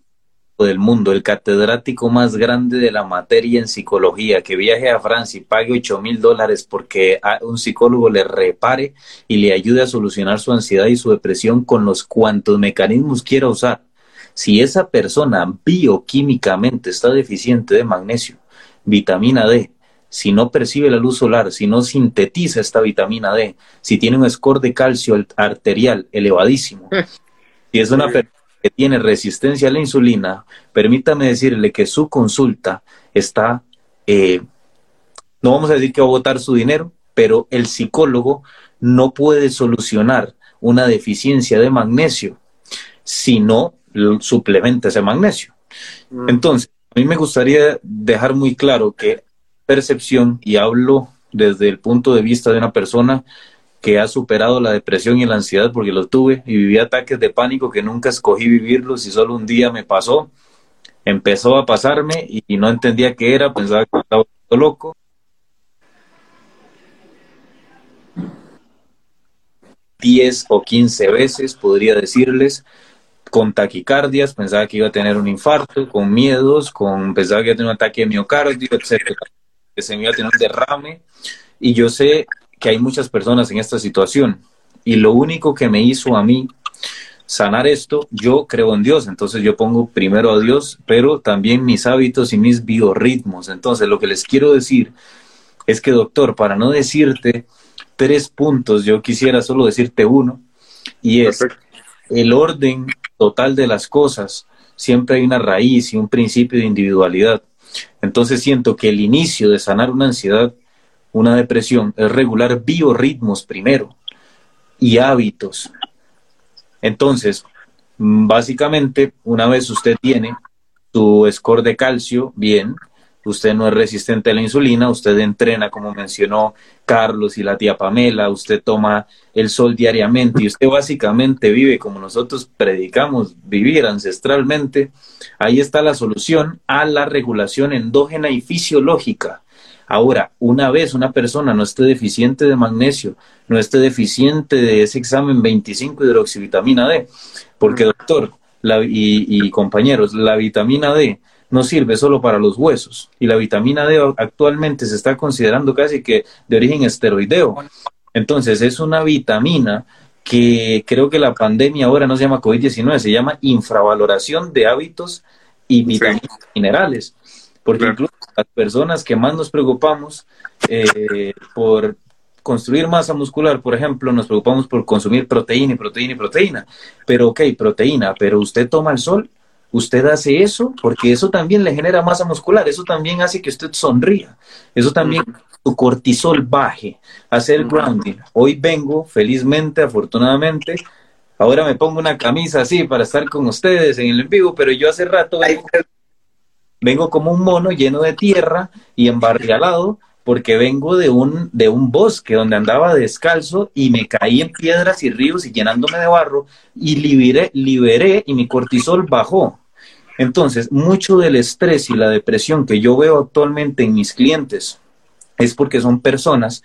del mundo, el catedrático más grande de la materia en psicología, que viaje a Francia y pague 8 mil dólares porque un psicólogo le repare y le ayude a solucionar su ansiedad y su depresión con los cuantos mecanismos quiera usar. Si esa persona bioquímicamente está deficiente de magnesio, vitamina D, si no percibe la luz solar, si no sintetiza esta vitamina D, si tiene un score de calcio arterial elevadísimo, si es una persona que tiene resistencia a la insulina, permítame decirle que su consulta está, eh, no vamos a decir que va a botar su dinero, pero el psicólogo no puede solucionar una deficiencia de magnesio si no suplementa ese magnesio. Mm. Entonces, a mí me gustaría dejar muy claro que percepción, y hablo desde el punto de vista de una persona que ha superado la depresión y la ansiedad porque lo tuve y viví ataques de pánico que nunca escogí vivirlos y solo un día me pasó, empezó a pasarme y, no entendía qué era, pensaba que estaba loco. Diez o quince veces podría decirles con taquicardias, pensaba que iba a tener un infarto, con miedos, con pensaba que iba a tener un ataque de miocardio, etcétera, que se me iba a tener un derrame. Y yo sé que hay muchas personas en esta situación. Y lo único que me hizo a mí sanar esto, yo creo en Dios, entonces yo pongo primero a Dios, pero también mis hábitos y mis biorritmos. Entonces lo que les quiero decir es que, doctor, para no decirte tres puntos, yo quisiera solo decirte uno, y es el orden total de las cosas, siempre hay una raíz y un principio de individualidad. Entonces siento que el inicio de sanar una ansiedad, una depresión, es regular biorritmos primero y hábitos. Entonces, básicamente, una vez usted tiene su score de calcio bien, usted no es resistente a la insulina, usted entrena, como mencionó Carlos y la tía Pamela, usted toma el sol diariamente y usted básicamente vive como nosotros predicamos vivir ancestralmente, ahí está la solución a la regulación endógena y fisiológica. Ahora, una vez una persona no esté deficiente de magnesio, no esté deficiente de ese examen 25 hidroxivitamina D, porque doctor y, y compañeros, la vitamina D no sirve solo para los huesos y la vitamina D actualmente se está considerando casi que de origen esteroideo. Entonces es una vitamina que creo que la pandemia ahora no se llama COVID-19, se llama infravaloración de hábitos y vitaminas minerales. Porque incluso las personas que más nos preocupamos eh, por construir masa muscular, por ejemplo, nos preocupamos por consumir proteína y proteína y proteína. Pero ok, proteína, pero usted toma el sol usted hace eso porque eso también le genera masa muscular, eso también hace que usted sonría, eso también su cortisol baje, hacer grounding. Hoy vengo, felizmente, afortunadamente, ahora me pongo una camisa así para estar con ustedes en el vivo, pero yo hace rato vengo, como un mono lleno de tierra y embarrialado porque vengo de un, de un bosque donde andaba descalzo y me caí en piedras y ríos y llenándome de barro y liberé, liberé y mi cortisol bajó. Entonces, mucho del estrés y la depresión que yo veo actualmente en mis clientes es porque son personas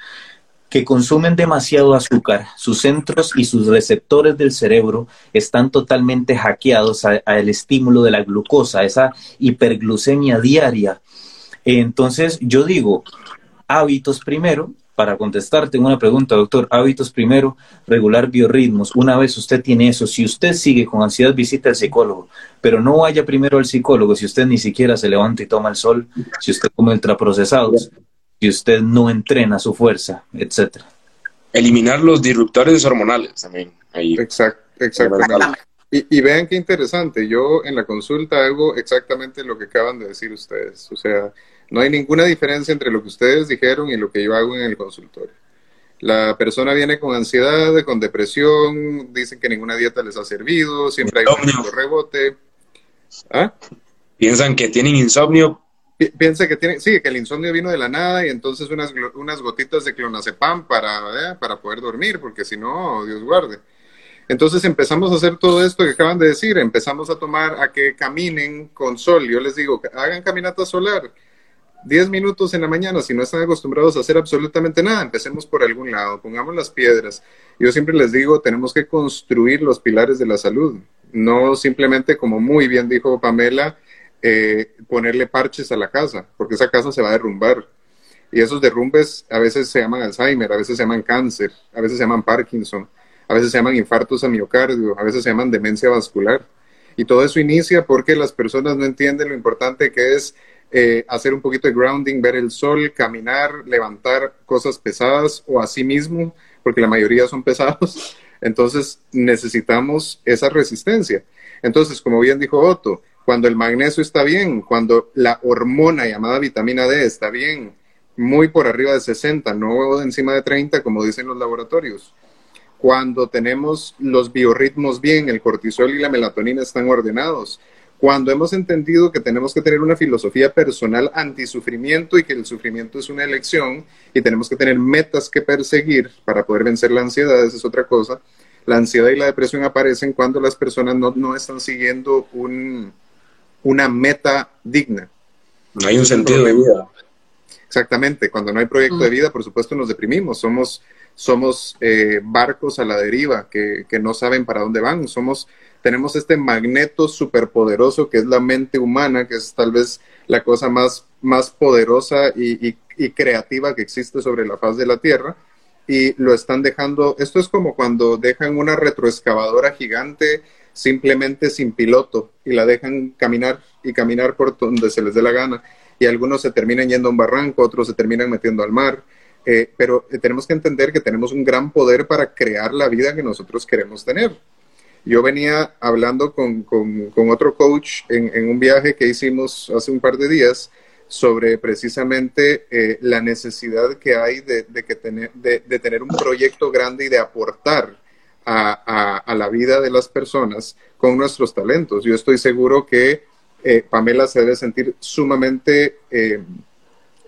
que consumen demasiado azúcar, sus centros y sus receptores del cerebro están totalmente hackeados al estímulo de la glucosa, esa hiperglucemia diaria. Entonces, yo digo, hábitos primero, para contestarte una pregunta, doctor, hábitos primero, regular biorritmos. Una vez usted tiene eso, si usted sigue con ansiedad, visita al psicólogo, pero no vaya primero al psicólogo si usted ni siquiera se levanta y toma el sol, si usted come ultraprocesados, si usted no entrena su fuerza, etcétera. Eliminar los disruptores hormonales también. Ahí. Exacto, Y, y, vean qué interesante, yo en la consulta hago exactamente lo que acaban de decir ustedes. O sea, no hay ninguna diferencia entre lo que ustedes dijeron y lo que yo hago en el consultorio. La persona viene con ansiedad, con depresión, dicen que ninguna dieta les ha servido, siempre hay un rebote. ¿Ah? Piensan que tienen insomnio. piensa que tienen, sí, que el insomnio vino de la nada y entonces unas, unas gotitas de clonazepam para, ¿eh? para poder dormir, porque si no, Dios guarde. Entonces empezamos a hacer todo esto que acaban de decir, empezamos a tomar a que caminen con sol. Yo les digo, hagan caminata solar 10 minutos en la mañana, si no están acostumbrados a hacer absolutamente nada, empecemos por algún lado, pongamos las piedras. Yo siempre les digo, tenemos que construir los pilares de la salud, no simplemente, como muy bien dijo Pamela, eh, ponerle parches a la casa, porque esa casa se va a derrumbar. Y esos derrumbes a veces se llaman Alzheimer, a veces se llaman cáncer, a veces se llaman Parkinson, a veces se llaman infartos a miocardio, a veces se llaman demencia vascular. Y todo eso inicia porque las personas no entienden lo importante que es eh, hacer un poquito de grounding, ver el sol, caminar, levantar cosas pesadas o a sí mismo, porque la mayoría son pesados. Entonces necesitamos esa resistencia. Entonces, como bien dijo Otto, cuando el magnesio está bien, cuando la hormona llamada vitamina D está bien, muy por arriba de 60, no encima de 30, como dicen los laboratorios. Cuando tenemos los biorritmos bien, el cortisol y la melatonina están ordenados. Cuando hemos entendido que tenemos que tener una filosofía personal antisufrimiento y que el sufrimiento es una elección y tenemos que tener metas que perseguir para poder vencer la ansiedad, esa es otra cosa. La ansiedad y la depresión aparecen cuando las personas no, no están siguiendo un, una meta digna. No hay un sentido de vida. Exactamente, cuando no hay proyecto de vida, por supuesto nos deprimimos, somos, somos eh, barcos a la deriva que, que, no saben para dónde van, somos, tenemos este magneto superpoderoso que es la mente humana, que es tal vez la cosa más, más poderosa y, creativa que existe sobre la faz de la Tierra, y lo están dejando, esto es como cuando dejan una retroexcavadora gigante simplemente sin piloto y la dejan caminar y caminar por donde se les dé la gana. Y algunos se terminan yendo a un barranco, otros se terminan metiendo al mar. Eh, pero eh, tenemos que entender que tenemos un gran poder para crear la vida que nosotros queremos tener. Yo venía hablando con, con, otro coach en, en, un viaje que hicimos hace un par de días sobre precisamente eh, la necesidad que hay de, de que tener, de, de tener un proyecto grande y de aportar a, a, la vida de las personas con nuestros talentos. Yo estoy seguro que eh, Pamela se debe sentir sumamente eh,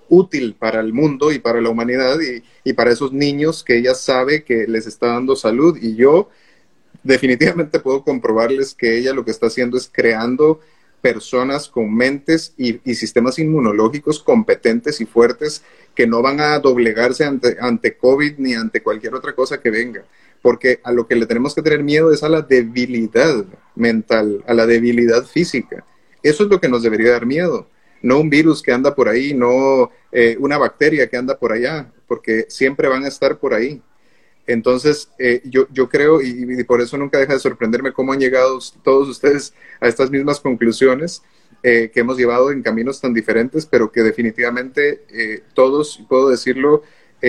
útil para el mundo y para la humanidad y, y, para esos niños que ella sabe que les está dando salud y yo definitivamente puedo comprobarles que ella lo que está haciendo es creando personas con mentes y, sistemas inmunológicos competentes y fuertes que no van a doblegarse ante, ante COVID ni ante cualquier otra cosa que venga porque a lo que le tenemos que tener miedo es a la debilidad mental, a la debilidad física. Eso es lo que nos debería dar miedo, no un virus que anda por ahí, no eh, una bacteria que anda por allá, porque siempre van a estar por ahí. Entonces, eh, yo, yo creo, y, por eso nunca deja de sorprenderme cómo han llegado todos ustedes a estas mismas conclusiones eh, que hemos llevado en caminos tan diferentes, pero que definitivamente eh, todos, puedo decirlo,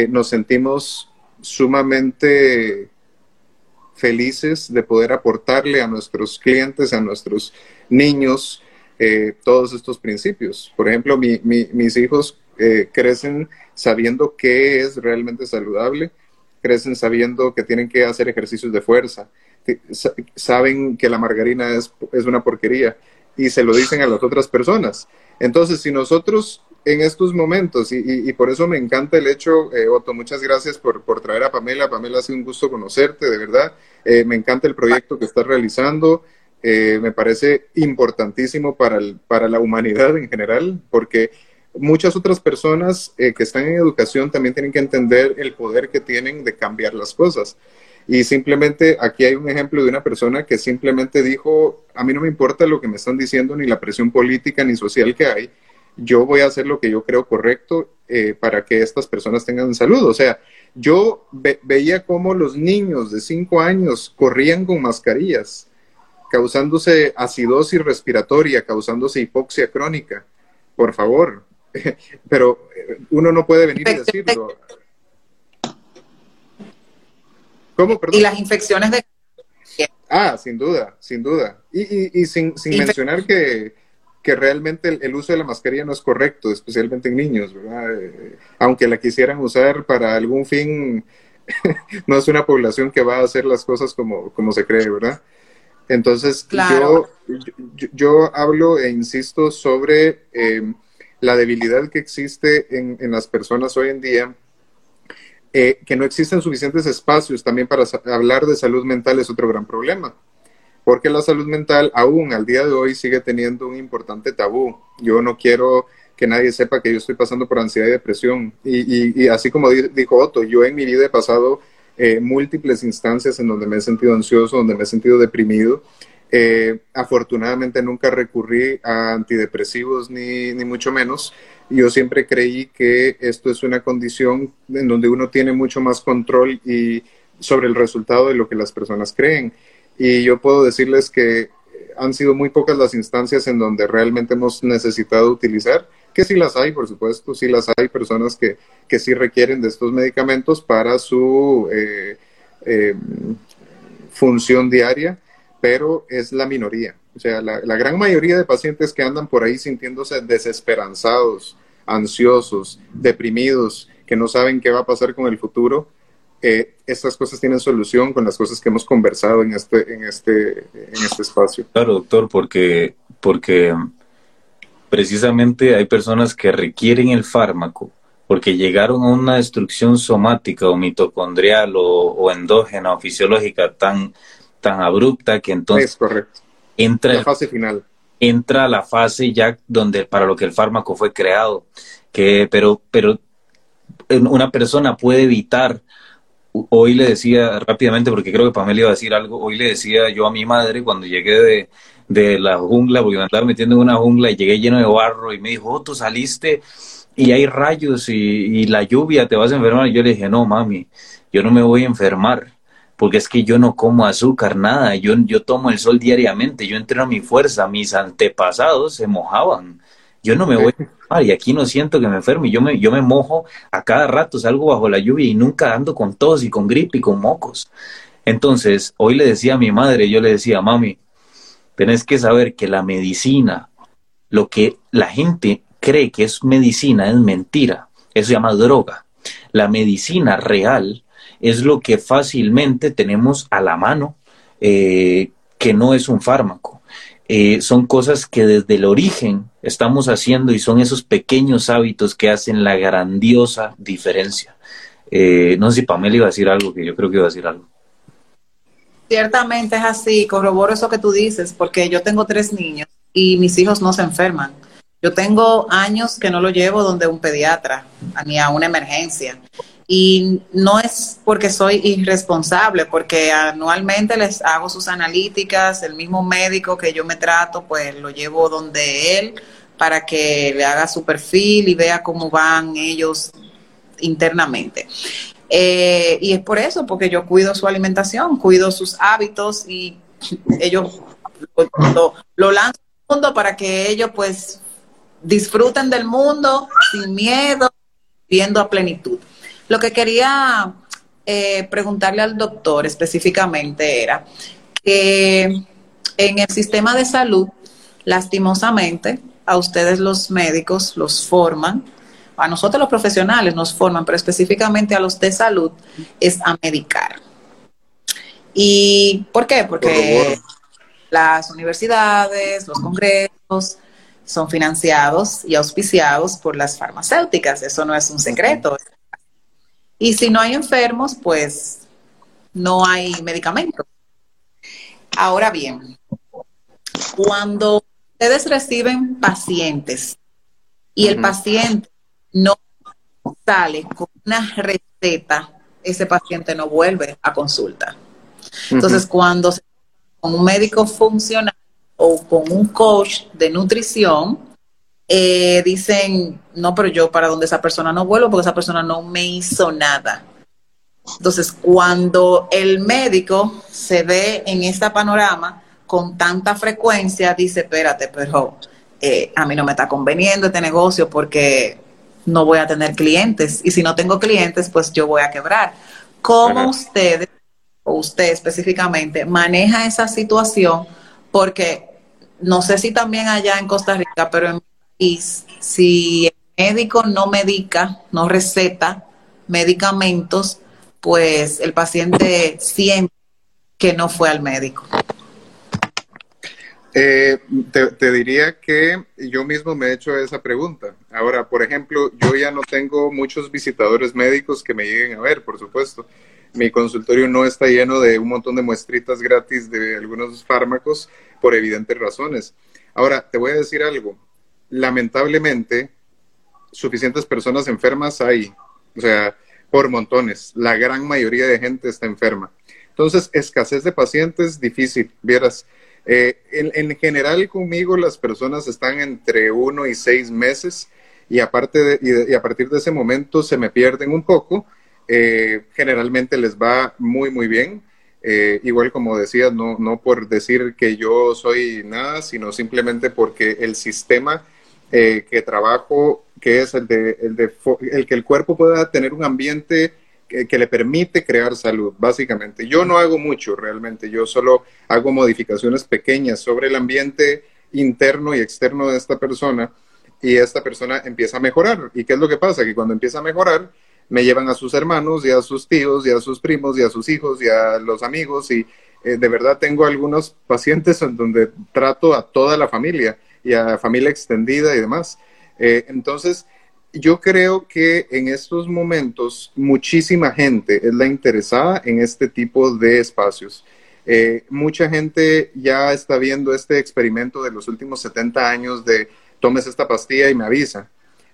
nos sentimos sumamente felices de poder aportarle a nuestros clientes, a nuestros niños, todos estos principios. Por ejemplo, mi, mi, mis hijos crecen sabiendo qué es realmente saludable, crecen sabiendo que tienen que hacer ejercicios de fuerza, saben que la margarina es, es una porquería y se lo dicen a las otras personas. Entonces, si nosotros en estos momentos, y, y, y, por eso me encanta el hecho, eh, Otto, muchas gracias por, por, traer a Pamela. Pamela, ha sido un gusto conocerte, de verdad. Eh, me encanta el proyecto que estás realizando. Eh, me parece importantísimo para, el, para la humanidad en general, porque muchas otras personas eh, que están en educación también tienen que entender el poder que tienen de cambiar las cosas. Y simplemente aquí hay un ejemplo de una persona que simplemente dijo, a mí no me importa lo que me están diciendo, ni la presión política ni social que hay, yo voy a hacer lo que yo creo correcto eh, para que estas personas tengan salud. O sea, yo ve veía cómo los niños de 5 años corrían con mascarillas, causándose acidosis respiratoria, causándose hipoxia crónica. Por favor, pero eh, uno no puede venir y decirlo. ¿Cómo? Perdón. Y las infecciones de... Ah, sin duda, sin duda. Y, y, y sin, sin mencionar que que realmente el, el, uso de la mascarilla no es correcto, especialmente en niños, ¿verdad? Eh, aunque la quisieran usar para algún fin, no es una población que va a hacer las cosas como, como se cree, ¿verdad? Entonces, claro. yo, yo, yo, hablo e insisto sobre eh, la debilidad que existe en, en, las personas hoy en día, eh, que no existen suficientes espacios también para hablar de salud mental es otro gran problema porque la salud mental aún al día de hoy sigue teniendo un importante tabú. Yo no quiero que nadie sepa que yo estoy pasando por ansiedad y depresión. Y, y, así como dijo Otto, yo en mi vida he pasado eh, múltiples instancias en donde me he sentido ansioso, donde me he sentido deprimido. Eh, afortunadamente nunca recurrí a antidepresivos ni, ni mucho menos. Yo siempre creí que esto es una condición en donde uno tiene mucho más control y sobre el resultado de lo que las personas creen. Y yo puedo decirles que han sido muy pocas las instancias en donde realmente hemos necesitado utilizar, que sí las hay, por supuesto, sí las hay personas que, que sí requieren de estos medicamentos para su eh, eh, función diaria, pero es la minoría. O sea, la, gran mayoría de pacientes que andan por ahí sintiéndose desesperanzados, ansiosos, deprimidos, que no saben qué va a pasar con el futuro, eh, estas cosas tienen solución con las cosas que hemos conversado en este, en este, en este espacio. Claro, doctor, porque, porque precisamente hay personas que requieren el fármaco porque llegaron a una destrucción somática o mitocondrial o, endógena o fisiológica tan, tan abrupta que entonces es correcto. entra la fase final entra la fase ya donde para lo que el fármaco fue creado que pero pero una persona puede evitar hoy le decía rápidamente, porque creo que Pamela iba a decir algo, hoy le decía yo a mi madre cuando llegué de, la jungla, porque me andaba metiendo en una jungla y llegué lleno de barro y me dijo, oh, tú saliste y hay rayos y, la lluvia, te vas a enfermar. Y yo le dije, no, mami, yo no me voy a enfermar, porque es que yo no como azúcar, nada, yo, yo tomo el sol diariamente, yo entreno mi fuerza, mis antepasados se mojaban yo no me voy a enfermar y aquí no siento que me enferme. Yo me, yo me mojo a cada rato, salgo bajo la lluvia y nunca ando con tos y con gripe y con mocos. Entonces, hoy le decía a mi madre, yo le decía, mami, tenés que saber que la medicina, lo que la gente cree que es medicina es mentira. Eso se llama droga. La medicina real es lo que fácilmente tenemos a la mano, eh, que no es un fármaco. Eh, son cosas que desde el origen estamos haciendo y son esos pequeños hábitos que hacen la grandiosa diferencia. Eh, no sé si Pamela iba a decir algo, que yo creo que iba a decir algo. Ciertamente es así, corroboro eso que tú dices, porque yo tengo tres niños y mis hijos no se enferman. Yo tengo años que no lo llevo donde un pediatra, ni a una emergencia. Y no es porque soy irresponsable, porque anualmente les hago sus analíticas, el mismo médico que yo me trato, pues lo llevo donde él para que le haga su perfil y vea cómo van ellos internamente. Eh, y es por eso, porque yo cuido su alimentación, cuido sus hábitos y ellos lo, lo lanzo al mundo para que ellos pues disfruten del mundo sin miedo, viendo a plenitud. Lo que quería eh, preguntarle al doctor específicamente era que en el sistema de salud, lastimosamente, a ustedes los médicos los forman, a nosotros los profesionales nos forman, pero específicamente a los de salud es a medicar. ¿Y por qué? Porque las universidades, los congresos son financiados y auspiciados por las farmacéuticas, eso no es un secreto, y si no hay enfermos, pues no hay medicamentos. Ahora bien, cuando ustedes reciben pacientes y el paciente no sale con una receta, ese paciente no vuelve a consulta. Entonces, cuando se con un médico funcional o con un coach de nutrición, eh, dicen, no, pero yo para donde esa persona no vuelvo porque esa persona no me hizo nada. Entonces, cuando el médico se ve en este panorama con tanta frecuencia, dice, espérate, pero eh, a mí no me está conveniendo este negocio porque no voy a tener clientes. Y si no tengo clientes, pues yo voy a quebrar. ¿Cómo ustedes, o usted específicamente, maneja esa situación? Porque no sé si también allá en Costa Rica, pero en y si el médico no medica, no receta medicamentos, pues el paciente siente que no fue al médico. Eh, te, diría que yo mismo me he hecho esa pregunta. Ahora, por ejemplo, yo ya no tengo muchos visitadores médicos que me lleguen a ver, por supuesto. Mi consultorio no está lleno de un montón de muestritas gratis de algunos fármacos por evidentes razones. Ahora, te voy a decir algo lamentablemente, suficientes personas enfermas hay, o sea, por montones. La gran mayoría de gente está enferma. Entonces, escasez de pacientes, difícil, vieras. Eh, en, general, conmigo las personas están entre uno y seis meses y, aparte de, y, a partir de ese momento se me pierden un poco. Eh, generalmente les va muy, muy bien. Eh, igual como decía, no, no por decir que yo soy nada, sino simplemente porque el sistema eh, que trabajo, que es el de, el de el que el cuerpo pueda tener un ambiente que, le permite crear salud, básicamente. Yo no hago mucho realmente, yo solo hago modificaciones pequeñas sobre el ambiente interno y externo de esta persona y esta persona empieza a mejorar. ¿Y qué es lo que pasa? Que cuando empieza a mejorar, me llevan a sus hermanos y a sus tíos y a sus primos y a sus hijos y a los amigos y eh, de verdad tengo algunos pacientes en donde trato a toda la familia y a familia extendida y demás. Eh, entonces, yo creo que en estos momentos muchísima gente es la interesada en este tipo de espacios. Eh, mucha gente ya está viendo este experimento de los últimos 70 años de tomes esta pastilla y me avisa.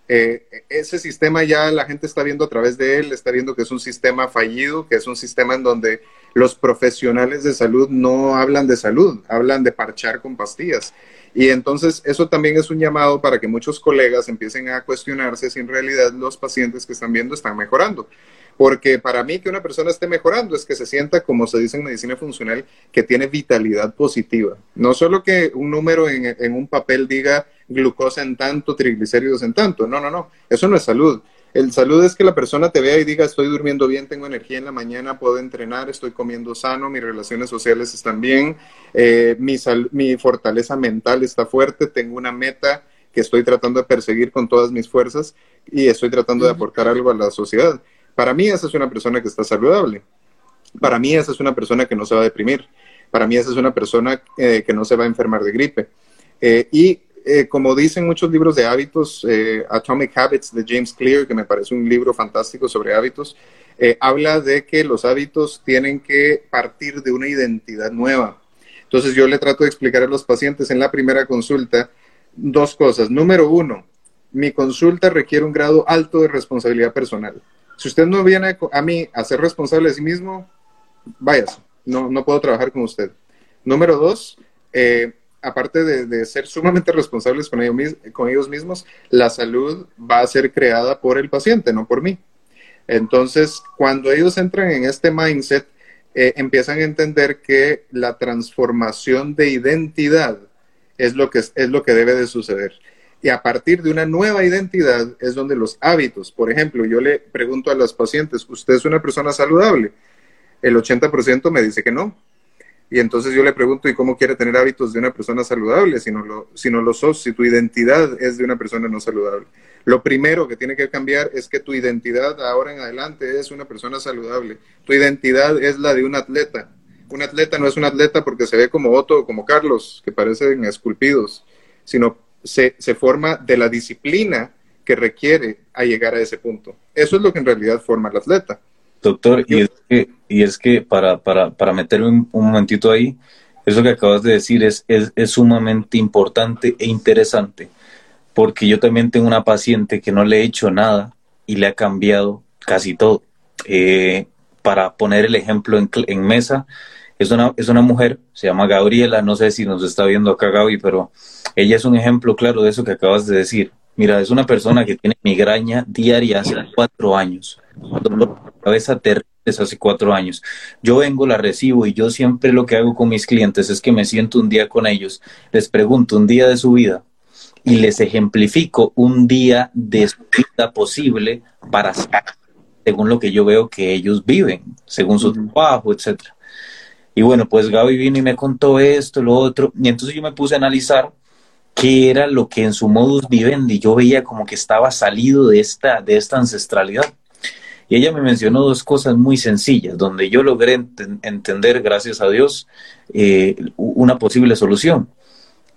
Eh, ese sistema ya la gente está viendo a través de él, está viendo que es un sistema fallido, que es un sistema en donde los profesionales de salud no hablan de salud, hablan de parchar con pastillas. Y entonces eso también es un llamado para que muchos colegas empiecen a cuestionarse si en realidad los pacientes que están viendo están mejorando. Porque para mí que una persona esté mejorando es que se sienta, como se dice en medicina funcional, que tiene vitalidad positiva. No solo que un número en, en un papel diga glucosa en tanto, triglicéridos en tanto. No, no, no. Eso no es salud. El salud es que la persona te vea y diga, estoy durmiendo bien, tengo energía en la mañana, puedo entrenar, estoy comiendo sano, mis relaciones sociales están bien, eh, mi, mi fortaleza mental está fuerte, tengo una meta que estoy tratando de perseguir con todas mis fuerzas y estoy tratando de aportar algo a la sociedad. Para mí esa es una persona que está saludable. Para mí esa es una persona que no se va a deprimir. Para mí esa es una persona eh, que no se va a enfermar de gripe. Eh, y eh, como dicen muchos libros de hábitos, eh, Atomic Habits de James Clear, que me parece un libro fantástico sobre hábitos, eh, habla de que los hábitos tienen que partir de una identidad nueva. Entonces yo le trato de explicar a los pacientes en la primera consulta dos cosas. Número uno, mi consulta requiere un grado alto de responsabilidad personal. Si usted no viene a mí a ser responsable de sí mismo, váyase, no, no puedo trabajar con usted. Número dos, eh, aparte de, ser sumamente responsables con ellos, mismos, la salud va a ser creada por el paciente, no por mí. Entonces, cuando ellos entran en este mindset, eh, empiezan a entender que la transformación de identidad es lo, que, es lo que debe de suceder. Y a partir de una nueva identidad es donde los hábitos, por ejemplo, yo le pregunto a los pacientes, ¿usted es una persona saludable? El 80% me dice que no. Y entonces yo le pregunto, ¿y cómo quiere tener hábitos de una persona saludable si no, lo, si no lo sos, si tu identidad es de una persona no saludable? Lo primero que tiene que cambiar es que tu identidad ahora en adelante es una persona saludable. Tu identidad es la de un atleta. Un atleta no es un atleta porque se ve como Otto o como Carlos, que parecen esculpidos, sino se, se forma de la disciplina que requiere a llegar a ese punto. Eso es lo que en realidad forma el atleta. Doctor, y es que, y es que para, para, para meterme un, momentito ahí, eso que acabas de decir es, es, es, sumamente importante e interesante, porque yo también tengo una paciente que no le he hecho nada y le ha cambiado casi todo. Eh, para poner el ejemplo en, en, mesa, es una, es una mujer, se llama Gabriela, no sé si nos está viendo acá Gaby, pero ella es un ejemplo claro de eso que acabas de decir. Mira, es una persona que tiene migraña diaria hace cuatro años, dolor de cabeza terrible hace cuatro años. Yo vengo, la recibo y yo siempre lo que hago con mis clientes es que me siento un día con ellos, les pregunto un día de su vida y les ejemplifico un día de su vida posible para según lo que yo veo que ellos viven, según su trabajo, etcétera. Y bueno, pues Gaby vino y me contó esto, lo otro, y entonces yo me puse a analizar qué era lo que en su modus vivendi yo veía como que estaba salido de esta, de esta ancestralidad. Y ella me mencionó dos cosas muy sencillas, donde yo logré entender, gracias a Dios, eh, una posible solución.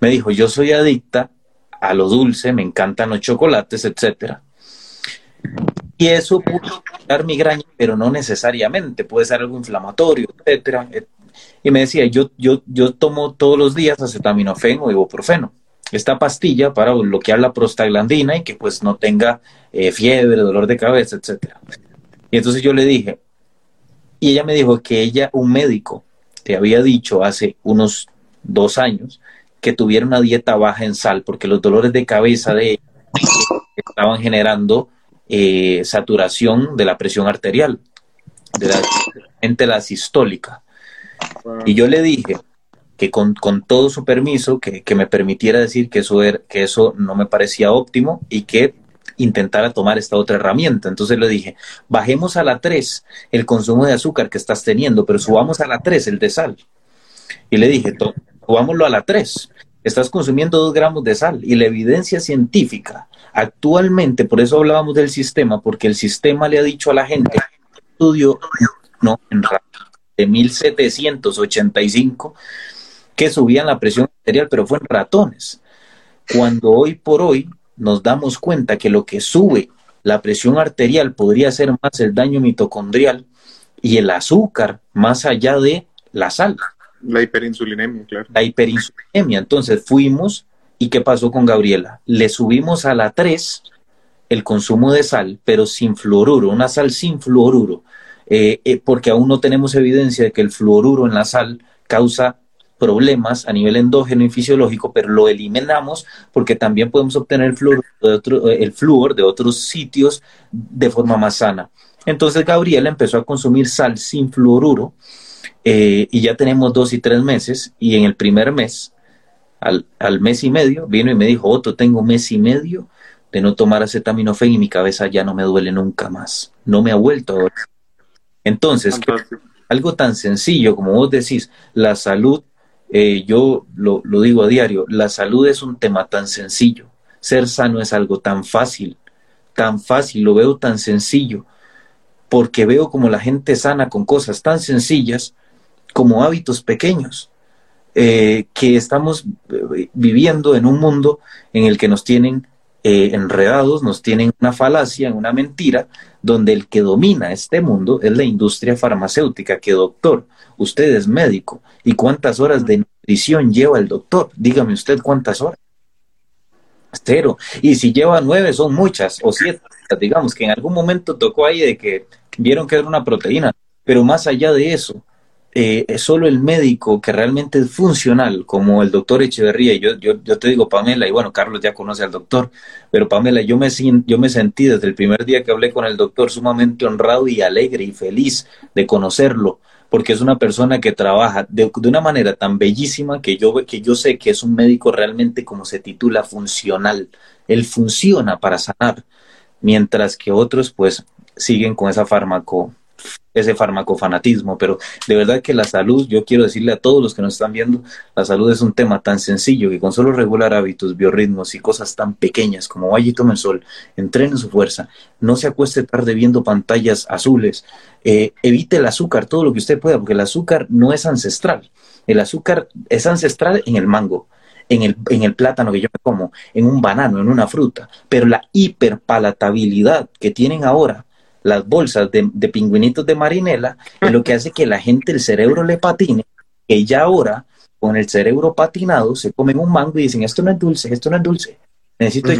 Me dijo, yo soy adicta a lo dulce, me encantan los chocolates, etcétera. Y eso puede dar migraña, pero no necesariamente, puede ser algo inflamatorio, etcétera. Y me decía, yo, yo, yo tomo todos los días acetaminofén o ibuprofeno esta pastilla para bloquear la prostaglandina y que pues no tenga eh, fiebre, dolor de cabeza, etcétera. Y entonces yo le dije, y ella me dijo que ella, un médico, te había dicho hace unos dos años que tuviera una dieta baja en sal porque los dolores de cabeza de ella estaban generando eh, saturación de la presión arterial, de la, la sistólica. Y yo le dije que con, con todo su permiso, que, que, me permitiera decir que eso, era, que eso no me parecía óptimo y que intentara tomar esta otra herramienta. Entonces le dije, bajemos a la 3 el consumo de azúcar que estás teniendo, pero subamos a la 3 el de sal. Y le dije, subámoslo a la 3. Estás consumiendo 2 gramos de sal y la evidencia científica actualmente, por eso hablábamos del sistema, porque el sistema le ha dicho a la gente, estudio no, en de 1785 que subían la presión arterial, pero fue en ratones. Cuando hoy por hoy nos damos cuenta que lo que sube la presión arterial podría ser más el daño mitocondrial y el azúcar más allá de la sal. La hiperinsulinemia, claro. La hiperinsulinemia. Entonces fuimos y ¿qué pasó con Gabriela? Le subimos a la 3 el consumo de sal, pero sin fluoruro, una sal sin fluoruro, eh, eh, porque aún no tenemos evidencia de que el fluoruro en la sal causa problemas a nivel endógeno y fisiológico, pero lo eliminamos porque también podemos obtener el flúor de, otro, el flúor de otros sitios de forma más sana. Entonces Gabriela empezó a consumir sal sin fluoruro eh, y ya tenemos dos y tres meses y en el primer mes, al, al mes y medio, vino y me dijo, Otto, tengo mes y medio de no tomar acetaminofén y mi cabeza ya no me duele nunca más. No me ha vuelto a doler. Entonces, algo tan sencillo como vos decís, la salud eh, yo lo, digo a diario, la salud es un tema tan sencillo, ser sano es algo tan fácil, tan fácil, lo veo tan sencillo, porque veo como la gente sana con cosas tan sencillas como hábitos pequeños, eh, que estamos eh, viviendo en un mundo en el que nos tienen enredados, nos tienen una falacia, una mentira, donde el que domina este mundo es la industria farmacéutica, que doctor, usted es médico, ¿y cuántas horas de nutrición lleva el doctor? Dígame usted cuántas horas. Cero. Y si lleva nueve, son muchas, o siete, digamos que en algún momento tocó ahí de que vieron que era una proteína, pero más allá de eso, eh, solo el médico que realmente es funcional, como el doctor Echeverría, y yo, yo, yo, te digo Pamela, y bueno, Carlos ya conoce al doctor, pero Pamela, yo me, yo me sentí desde el primer día que hablé con el doctor sumamente honrado y alegre y feliz de conocerlo, porque es una persona que trabaja de, una manera tan bellísima que yo, que yo sé que es un médico realmente como se titula funcional. Él funciona para sanar, mientras que otros pues siguen con esa fármaco ese farmacofanatismo, pero de verdad que la salud, yo quiero decirle a todos los que nos están viendo, la salud es un tema tan sencillo que con solo regular hábitos, biorritmos y cosas tan pequeñas como vaya y tome el sol, entrene su fuerza, no se acueste tarde viendo pantallas azules, eh, evite el azúcar, todo lo que usted pueda, porque el azúcar no es ancestral, el azúcar es ancestral en el mango, en el, en el, plátano que yo me como, en un banano, en una fruta, pero la hiperpalatabilidad que tienen ahora las bolsas de, pingüinitos de marinela, es lo que hace que la gente el cerebro le patine, que ya ahora, con el cerebro patinado, se comen un mango y dicen, esto no es dulce, esto no es dulce. Necesito,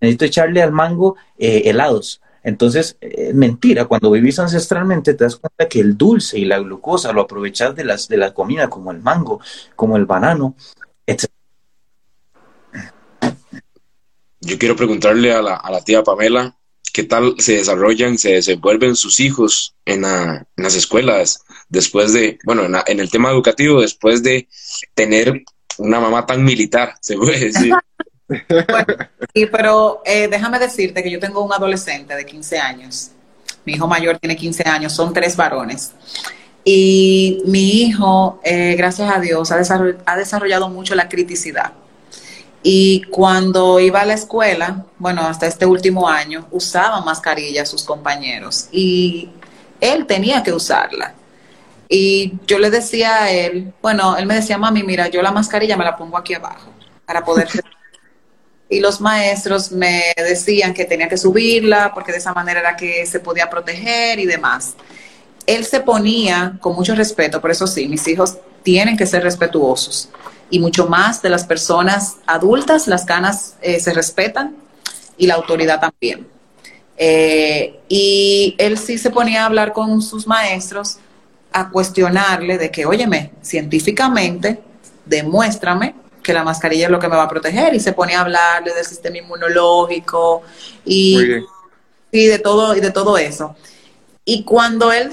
necesito echarle al mango eh, helados. Entonces, eh, mentira, cuando vivís ancestralmente te das cuenta que el dulce y la glucosa lo aprovechas de, las, de la comida, como el mango, como el banano, etc. Yo quiero preguntarle a la, a la tía Pamela, qué tal se desarrollan, se desenvuelven sus hijos en, las escuelas, después de, bueno, en, el tema educativo, después de tener una mamá tan militar, se puede decir. sí, pero eh, déjame decirte que yo tengo un adolescente de 15 años. Mi hijo mayor tiene 15 años, son tres varones. Y mi hijo, eh, gracias a Dios, ha desarrollado mucho la criticidad y cuando iba a la escuela, bueno, hasta este último año, usaba mascarilla sus compañeros y él tenía que usarla. Y yo le decía a él, bueno, él me decía, mami, mira, yo la mascarilla me la pongo aquí abajo para poder... y los maestros me decían que tenía que subirla porque de esa manera era que se podía proteger y demás. Él se ponía con mucho respeto, por eso sí, mis hijos tienen que ser respetuosos y mucho más de las personas adultas, las canas eh, se respetan y la autoridad también. Eh, y él sí se ponía a hablar con sus maestros, a cuestionarle de que, óyeme, científicamente, demuéstrame que la mascarilla es lo que me va a proteger y se ponía a hablarle del sistema inmunológico y, y de todo y de todo eso. Y cuando él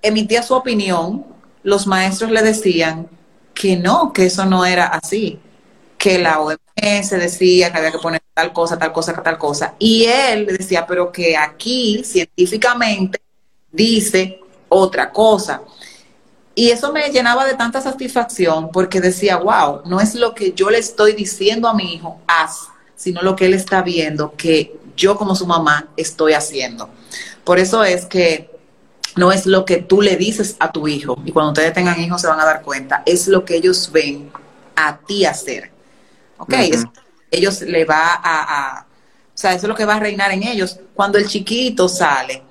emitía su opinión, los maestros le decían que no, que eso no era así, que la OMS decía que había que poner tal cosa, tal cosa, tal cosa. Y él decía, pero que aquí científicamente dice otra cosa. Y eso me llenaba de tanta satisfacción porque decía, wow, no es lo que yo le estoy diciendo a mi hijo, haz, sino lo que él está viendo que yo como su mamá estoy haciendo. Por eso es que no es lo que tú le dices a tu hijo, y cuando ustedes tengan hijos se van a dar cuenta, es lo que ellos ven a ti hacer. ¿Ok? ellos le va a, a, o sea, eso es lo que va a reinar en ellos. Cuando el chiquito sale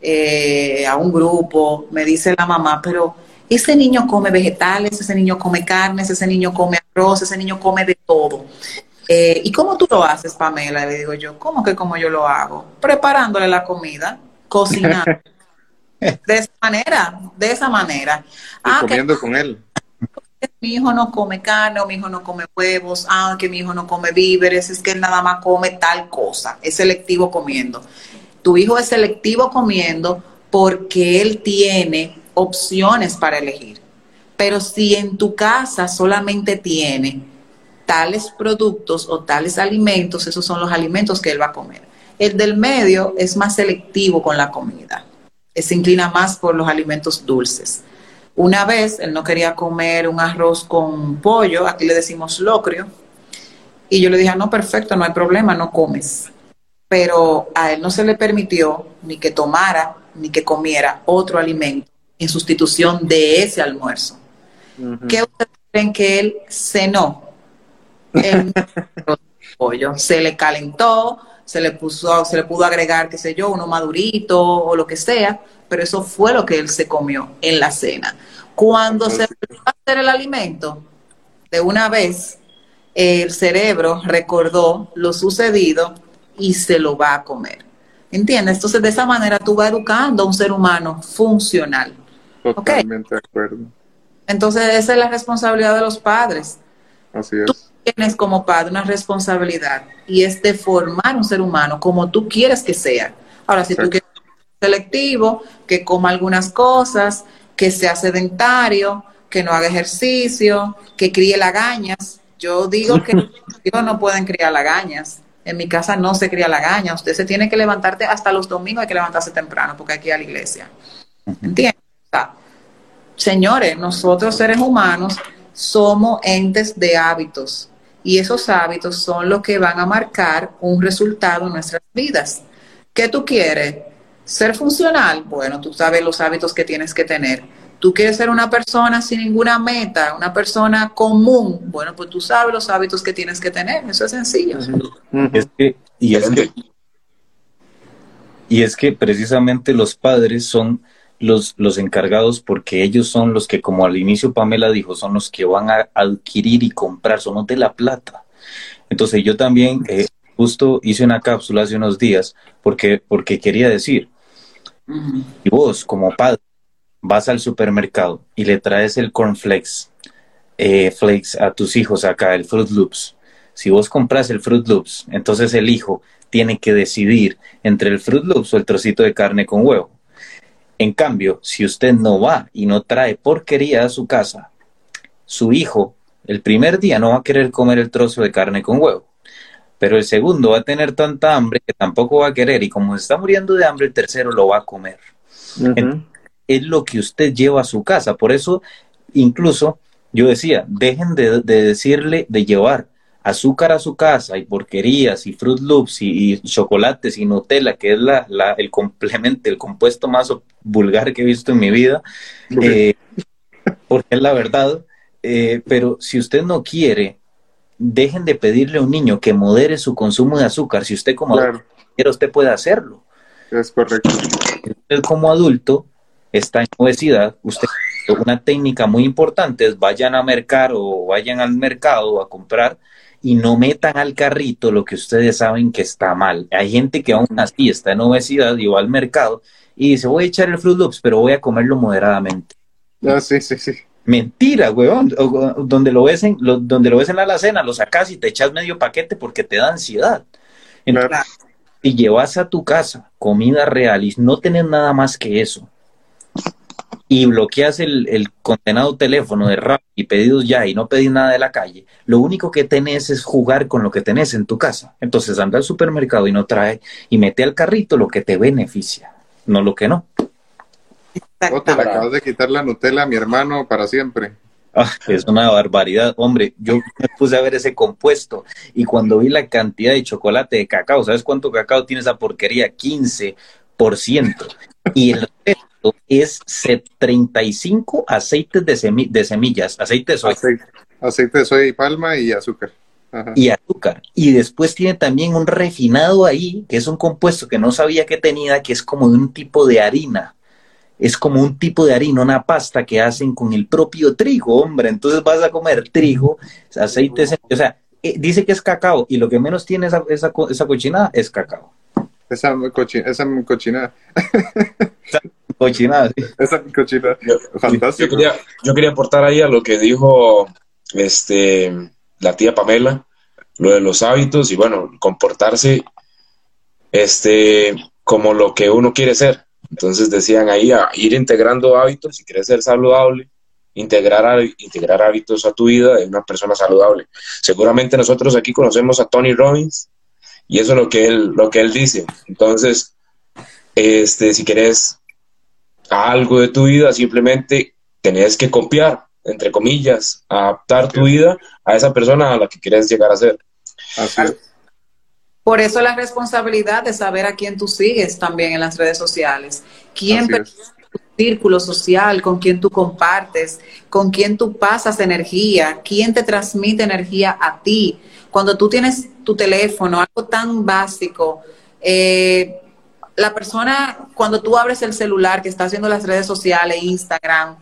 eh, a un grupo, me dice la mamá, pero ese niño come vegetales, ese niño come carnes, ese niño come arroz, ese niño come de todo. Eh, ¿Y cómo tú lo haces, Pamela? Le digo yo, ¿cómo que cómo yo lo hago? Preparándole la comida, cocinando. de esa manera, de esa manera. Ah, comiendo con él. Mi hijo no come carne o mi hijo no come huevos, ah, que mi hijo no come víveres, es que él nada más come tal cosa, es selectivo comiendo. Tu hijo es selectivo comiendo porque él tiene opciones para elegir. Pero si en tu casa solamente tiene tales productos o tales alimentos, esos son los alimentos que él va a comer. El del medio es más selectivo con la comida, se inclina más por los alimentos dulces. Una vez él no quería comer un arroz con pollo, aquí le decimos locrio, y yo le dije, ah, no, perfecto, no hay problema, no comes. Pero a él no se le permitió ni que tomara ni que comiera otro alimento en sustitución de ese almuerzo. ¿Qué ustedes creen que él cenó? el pollo. Se le calentó, se le puso, se le pudo agregar, qué sé yo, uno madurito o lo que sea, pero eso fue lo que él se comió en la cena. Cuando se empezó a hacer el alimento, de una vez, el cerebro recordó lo sucedido y se lo va a comer. ¿Entiendes? Entonces, de esa manera tú vas educando a un ser humano funcional. Totalmente de acuerdo. Entonces, esa es la responsabilidad de los padres. Así es tienes como padre una responsabilidad y es de formar un ser humano como tú quieres que sea. Ahora, si tú quieres selectivo, que coma algunas cosas, que sea sedentario, que no haga ejercicio, que críe lagañas. Yo digo que los no pueden criar lagañas. En mi casa no se cría lagaña. Usted se tiene que levantarte hasta los domingos, hay que levantarse temprano porque hay que ir a la iglesia. ¿Entiendes? señores, nosotros seres humanos somos entes de hábitos y esos hábitos son los que van a marcar un resultado en nuestras vidas. ¿Qué tú quieres? Ser funcional. Bueno, tú sabes los hábitos que tienes que tener. Tú quieres ser una persona sin ninguna meta, una persona común. Bueno, pues tú sabes los hábitos que tienes que tener. Eso es sencillo. y, es que, y es que precisamente los padres son los, los encargados porque ellos son los que, como al inicio Pamela dijo, son los que van a adquirir y comprar, son de la plata. Entonces yo también eh, justo hice una cápsula hace unos días porque, porque quería decir, y vos como padre vas al supermercado y le traes el cornflakes, eh, flakes a tus hijos acá, el Fruit Loops. Si vos compras el Fruit Loops, entonces el hijo tiene que decidir entre el Fruit Loops o el trocito de carne con huevo. En cambio, si usted no va y no trae porquería a su casa, su hijo el primer día no va a querer comer el trozo de carne con huevo, pero el segundo va a tener tanta hambre que tampoco va a querer y como se está muriendo de hambre, el tercero lo va a comer. Es lo que usted lleva a su casa. Por eso, incluso, yo decía, dejen de decirle, de llevar azúcar a su casa y porquerías y Fruit Loops y, chocolates y Nutella, que es la, el complemento, el compuesto más vulgar que he visto en mi vida, eh, porque es la verdad. Eh, pero si usted no quiere, dejen de pedirle a un niño que modere su consumo de azúcar. Si usted como adulto quiere, usted puede hacerlo. Es correcto. Usted como adulto está en obesidad, usted una técnica muy importante es vayan a mercar o vayan al mercado a comprar y no metan al carrito lo que ustedes saben que está mal. Hay gente que aún así está en obesidad y va al mercado y dice, voy a echar el Fruit Loops, pero voy a comerlo moderadamente. Ah, sí, sí, sí. Mentira, weón. donde lo ves en, donde lo ves en la alacena, lo sacas y te echas medio paquete porque te da ansiedad. Entonces, si llevas a tu casa comida real y no tenés nada más que eso, y bloqueas el, el, condenado teléfono de rap y pedidos ya y no pedís nada de la calle, lo único que tenés es jugar con lo que tenés en tu casa. Entonces anda al supermercado y no trae y mete al carrito lo que te beneficia, no lo que no. O te le acabas de quitar la Nutella a mi hermano para siempre. Ah, es una barbaridad, hombre. Yo me puse a ver ese compuesto y cuando vi la cantidad de chocolate de cacao, ¿sabes cuánto cacao tiene esa porquería? 15%. Y el resto es 35 aceites de, de semillas, aceite de soya. Aceite, de soya y palma y azúcar. Y azúcar. Y después tiene también un refinado ahí, que es un compuesto que no sabía que tenía, que es como de un tipo de harina es como un tipo de harina, una pasta que hacen con el propio trigo, hombre. Entonces vas a comer trigo, aceite, o sea, eh, dice que es cacao y lo que menos tiene esa, esa, esa cochinada es cacao. Esa, cochinada. esa cochinada. Cochinada, sí. Esa cochinada. Fantástico. Yo quería, yo quería aportar ahí a lo que dijo este, la tía Pamela, lo de los hábitos y bueno, comportarse este, como lo que uno quiere ser entonces decían ahí a ir integrando hábitos, si quieres ser saludable, integrar, integrar hábitos a tu vida de una persona saludable. Seguramente nosotros aquí conocemos a Tony Robbins y eso es lo que él, lo que él dice. Entonces, este, si quieres algo de tu vida, simplemente tenés que copiar, entre comillas, adaptar tu vida a esa persona a la que quieres llegar a ser. Así es. Por eso la responsabilidad de saber a quién tú sigues también en las redes sociales. ¿Quién tu círculo social, con quién tú compartes, con quién tú pasas energía, quién te transmite energía a ti. Cuando tú tienes tu teléfono, algo tan básico, eh, la persona, cuando tú abres el celular que está haciendo las redes sociales, Instagram,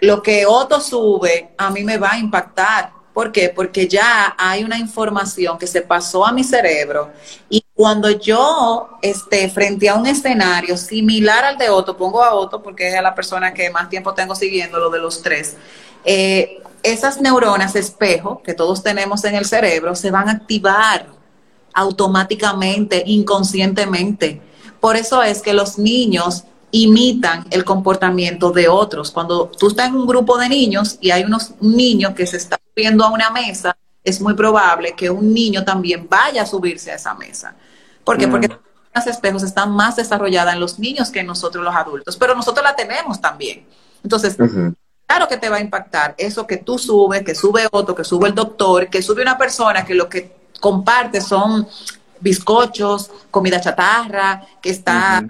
lo que Otto sube, a mí me va a impactar ¿Por qué? Porque ya hay una información que se pasó a mi cerebro y cuando yo esté frente a un escenario similar al de Otto, pongo a Otto porque es la persona que más tiempo tengo siguiendo, lo de los tres, eh, esas neuronas espejo que todos tenemos en el cerebro se van a activar automáticamente, inconscientemente. Por eso es que los niños imitan el comportamiento de otros. Cuando tú estás en un grupo de niños y hay unos niños que se están subiendo a una mesa, es muy probable que un niño también vaya a subirse a esa mesa. ¿Por qué? Porque mm. las espejos están más desarrolladas en los niños que en nosotros los adultos, pero nosotros la tenemos también. Entonces, claro que te va a impactar eso que tú subes, que sube otro, que sube el doctor, que sube una persona que lo que comparte son bizcochos, comida chatarra, que está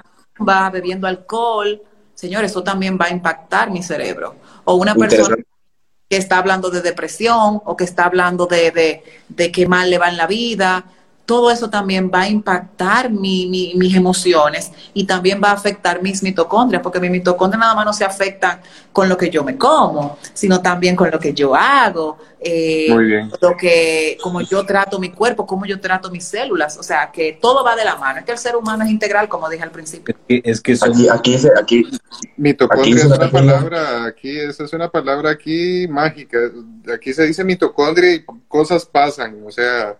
va bebiendo alcohol, señor, eso también va a impactar mi cerebro. O una persona que está hablando de depresión o que está hablando de, de, de que mal le va en la vida, todo eso también va a impactar mis emociones y también va a afectar mis mitocondrias, porque mis mitocondrias nada más no se afectan con lo que yo me como, sino también con lo que yo hago, eh, lo que, como yo trato mi cuerpo, cómo yo trato mis células, o sea, que todo va de la mano. Es que el ser humano es integral, como dije al principio. Es que, aquí, aquí, aquí, mitocondria es una palabra, aquí, esa es una palabra aquí mágica. Aquí se dice mitocondria y cosas pasan, o sea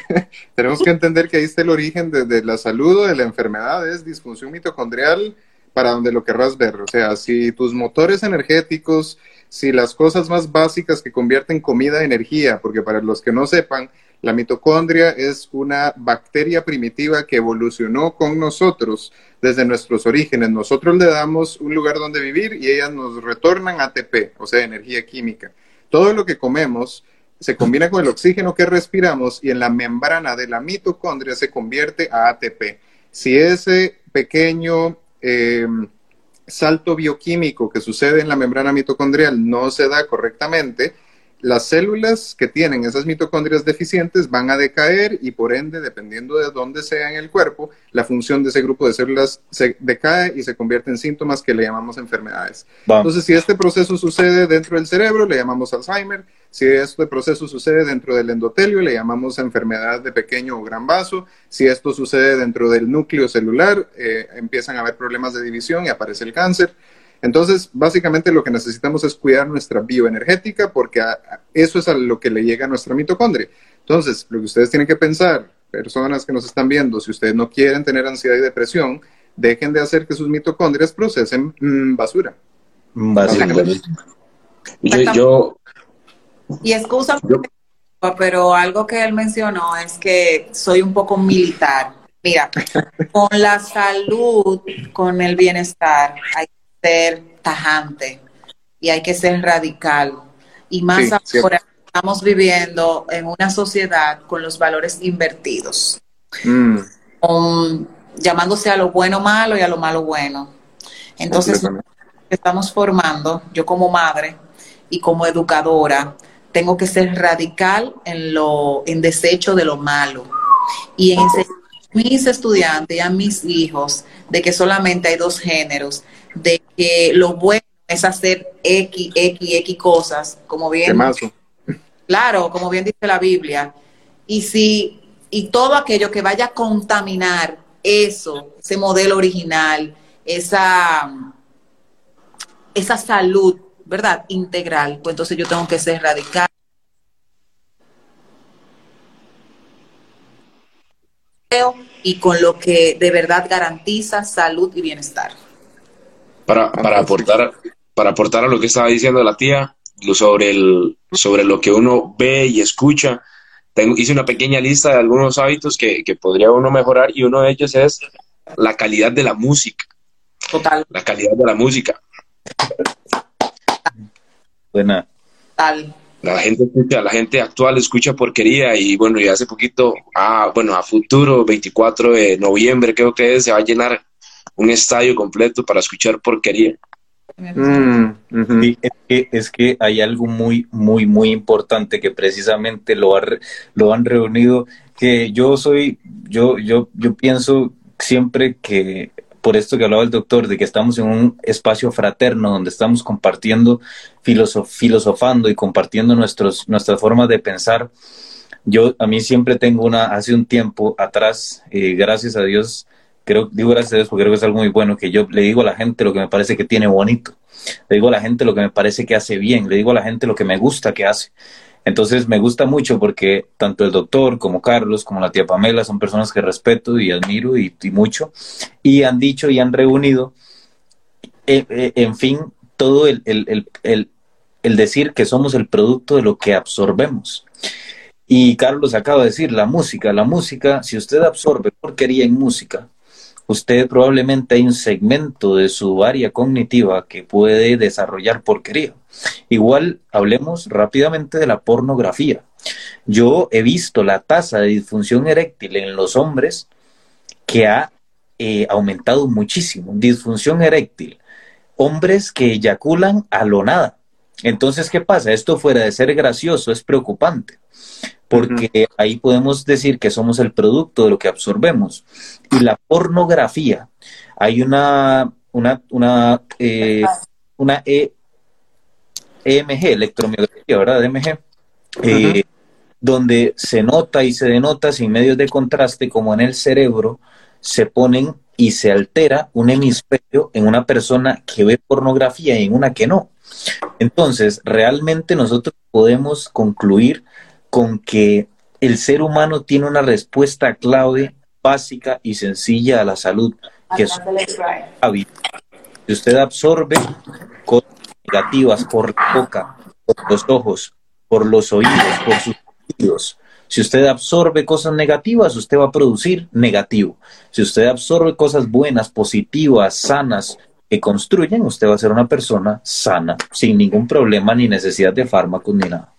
tenemos que entender que ahí está el origen de, la salud o de la enfermedad, es disfunción mitocondrial para donde lo querrás ver. O sea, si tus motores energéticos, si las cosas más básicas que convierten comida a energía, porque para los que no sepan, la mitocondria es una bacteria primitiva que evolucionó con nosotros desde nuestros orígenes. Nosotros le damos un lugar donde vivir y ellas nos retornan ATP, o sea, energía química. Todo lo que comemos se combina con el oxígeno que respiramos y en la membrana de la mitocondria se convierte a ATP. Si ese pequeño eh, salto bioquímico que sucede en la membrana mitocondrial no se da correctamente, las células que tienen esas mitocondrias deficientes van a decaer y por ende, dependiendo de dónde sea en el cuerpo, la función de ese grupo de células se decae y se convierte en síntomas que le llamamos enfermedades. Entonces, si este proceso sucede dentro del cerebro, le llamamos Alzheimer. Si este proceso sucede dentro del endotelio, le llamamos enfermedad de pequeño o gran vaso. Si esto sucede dentro del núcleo celular, eh, empiezan a haber problemas de división y aparece el cáncer. Entonces, básicamente lo que necesitamos es cuidar nuestra bioenergética porque eso es a lo que le llega a nuestra mitocondria. Entonces, lo que ustedes tienen que pensar, personas que nos están viendo, si ustedes no quieren tener ansiedad y depresión, dejen de hacer que sus mitocondrias procesen mm, basura. Básicamente. Yo, yo, Y excusa, pero algo que él mencionó es que soy un poco militar. Mira, con la salud, con el bienestar, hay que ser tajante y hay que ser radical. Y más Sí, cierto. ahora estamos viviendo en una sociedad con los valores invertidos, Mm, con- llamándose a lo bueno malo y a lo malo bueno. Entonces, estamos formando, yo como madre y como educadora, tengo que ser radical en lo, en desecho de lo malo y en mis estudiantes y a mis hijos de que solamente hay dos géneros, de que lo bueno es hacer X, X, X cosas, como bien. Claro, como bien dice la Biblia. Y si y todo aquello que vaya a contaminar eso, ese modelo original, esa esa salud, ¿verdad? Integral, pues entonces yo tengo que ser radical. y con lo que de verdad garantiza salud y bienestar. para, para aportar para aportar a lo que estaba diciendo la tía sobre el sobre lo que uno ve y escucha tengo, hice una pequeña lista de algunos hábitos que, que podría uno mejorar y uno de ellos es la calidad de la música Total, la calidad de la música Buena. total. la gente escucha, la gente actual escucha porquería y bueno, y hace poquito, ah, bueno, a futuro, 24 de noviembre creo que es, se va a llenar un estadio completo para escuchar porquería. Mm. Sí, es que, es que hay algo muy, muy, muy importante que precisamente lo, ha re- lo han reunido, que yo soy, yo, yo, yo pienso siempre que, por esto que hablaba el doctor, de que estamos en un espacio fraterno donde estamos compartiendo, filosof- filosofando y compartiendo nuestros, nuestras formas de pensar. Yo, a mí siempre tengo una, hace un tiempo atrás, eh, gracias a Dios, creo, digo gracias a Dios porque creo que es algo muy bueno, que yo le digo a la gente lo que me parece que tiene bonito le digo a la gente lo que me parece que hace bien, le digo a la gente lo que me gusta que hace. Entonces me gusta mucho porque tanto el doctor como Carlos, como la tía Pamela son personas que respeto y admiro y, mucho. Y han dicho y han reunido, eh, eh, en fin, todo el, el, el, el decir que somos el producto de lo que absorbemos. Y Carlos acaba de decir, la música, la música, si usted absorbe porquería en música, usted probablemente hay un segmento de su área cognitiva que puede desarrollar porquería. Igual hablemos rápidamente de la pornografía. Yo he visto la tasa de disfunción eréctil en los hombres que ha eh, aumentado muchísimo. Disfunción eréctil. Hombres que eyaculan a lo nada. Entonces, ¿qué pasa? Esto fuera de ser gracioso es preocupante, porque uh -huh. ahí podemos decir que somos el producto de lo que absorbemos. Y la pornografía, hay una, una, una, eh, una e, EMG, electromiografía, ¿verdad? EMG, eh, uh -huh. donde se nota y se denota sin medios de contraste como en el cerebro se ponen y se altera un hemisferio en una persona que ve pornografía y en una que no. Entonces, realmente nosotros podemos concluir con que el ser humano tiene una respuesta clave, básica y sencilla a la salud, que es. Si usted absorbe cosas negativas por la boca, por los ojos, por los oídos, por sus oídos, si usted absorbe cosas negativas, usted va a producir negativo. Si usted absorbe cosas buenas, positivas, sanas, que construyen, usted va a ser una persona sana, sin ningún problema ni necesidad de fármacos ni nada.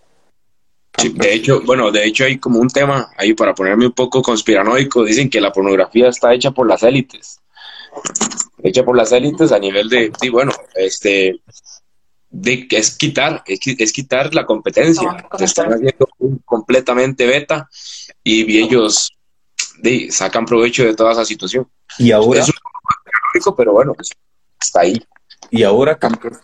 Sí, de hecho, bueno, de hecho hay como un tema ahí para ponerme un poco conspiranoico. Dicen que la pornografía está hecha por las élites. Hecha por las élites a nivel de, de bueno, este, de que es quitar, es, es, quitar la competencia. Se están haciendo completamente beta y ellos de, sacan provecho de toda esa situación. Y ahora. Es un pero bueno, pues, está ahí. Y ahora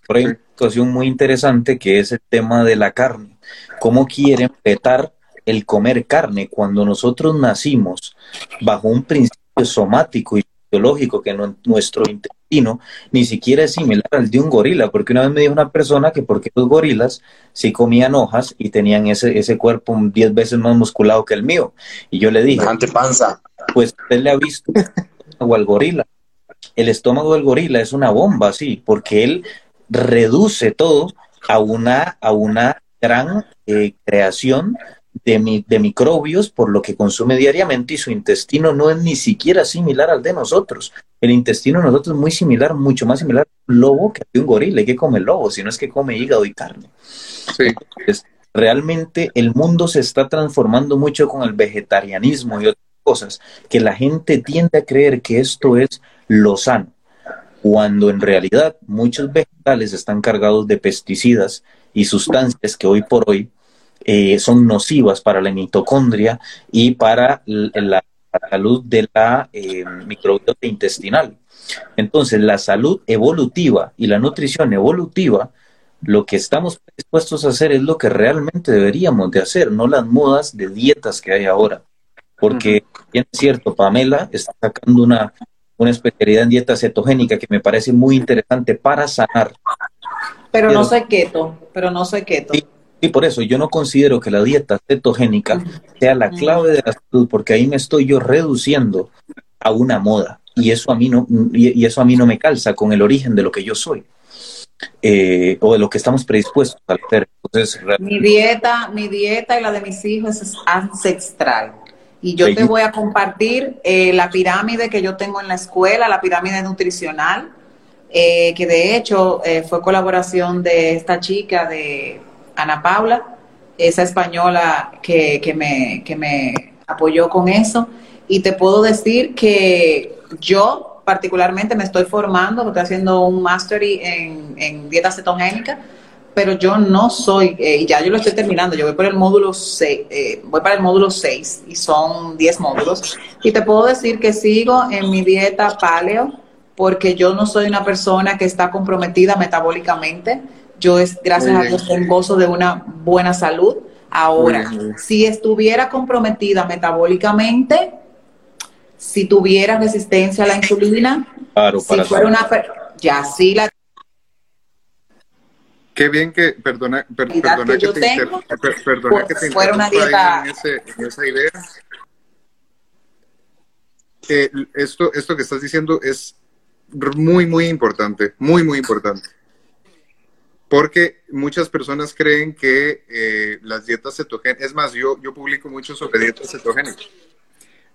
hay una situación muy interesante que es el tema de la carne. ¿Cómo quieren vetar el comer carne cuando nosotros nacimos bajo un principio somático y biológico que no, nuestro intestino ni siquiera es similar al de un gorila? Porque una vez me dijo una persona que porque los gorilas sí comían hojas y tenían ese, ese cuerpo 10 veces más musculado que el mío. Y yo le dije, ante panza. pues usted le ha visto o al gorila el estómago del gorila es una bomba, sí, porque él reduce todo a una, a una gran eh, creación de, de microbios por lo que consume diariamente y su intestino no es ni siquiera similar al de nosotros. El intestino de nosotros es muy similar, mucho más similar a un lobo que a un gorila. ¿Y que come lobo? Si no es que come hígado y carne. Sí. realmente el mundo se está transformando mucho con el vegetarianismo y otras cosas, que la gente tiende a creer que esto es lo sano, cuando en realidad muchos vegetales están cargados de pesticidas y sustancias que hoy por hoy eh, son nocivas para la mitocondria y para la, salud de la eh, microbiota intestinal. Entonces, la salud evolutiva y la nutrición evolutiva, lo que estamos dispuestos a hacer es lo que realmente deberíamos de hacer, no las modas de dietas que hay ahora. Porque, bien es cierto, Pamela está sacando una, una especialidad en dieta cetogénica que me parece muy interesante para sanar. Pero, no soy keto, pero no soy keto. Y por eso yo no considero que la dieta cetogénica sea la clave de la salud, porque ahí me estoy yo reduciendo a una moda. Y eso a mí no, y eso a mí no me calza con el origen de lo que yo soy. Eh, o de lo que estamos predispuestos a hacer. mi dieta, mi dieta y la de mis hijos es ancestral. Y yo te voy a compartir eh, la pirámide que yo tengo en la escuela, la pirámide nutricional, eh, que de hecho fue colaboración de esta chica de Ana Paula, esa española que, que, me, que me apoyó con eso. Y te puedo decir que yo particularmente me estoy formando, estoy haciendo un mastery en, en dieta cetogénica, pero yo no soy, eh, y ya yo lo estoy terminando, yo voy por el módulo 6, eh, voy para el módulo 6 y son 10 módulos. Y te puedo decir que sigo en mi dieta paleo porque yo no soy una persona que está comprometida metabólicamente yo, es, gracias a Dios, gozo de una buena salud. Ahora, si estuviera comprometida metabólicamente, si tuviera resistencia a la insulina, si fuera una ya sí la Qué bien que, perdona, perdona que, te tengo, perdona que te fuera una dieta... en, esa idea. Eh, esto, esto que estás diciendo es muy, muy importante, muy, muy importante. Porque muchas personas creen que eh, las dietas cetogénicas, es más, yo, yo publico mucho sobre dietas cetogénicas.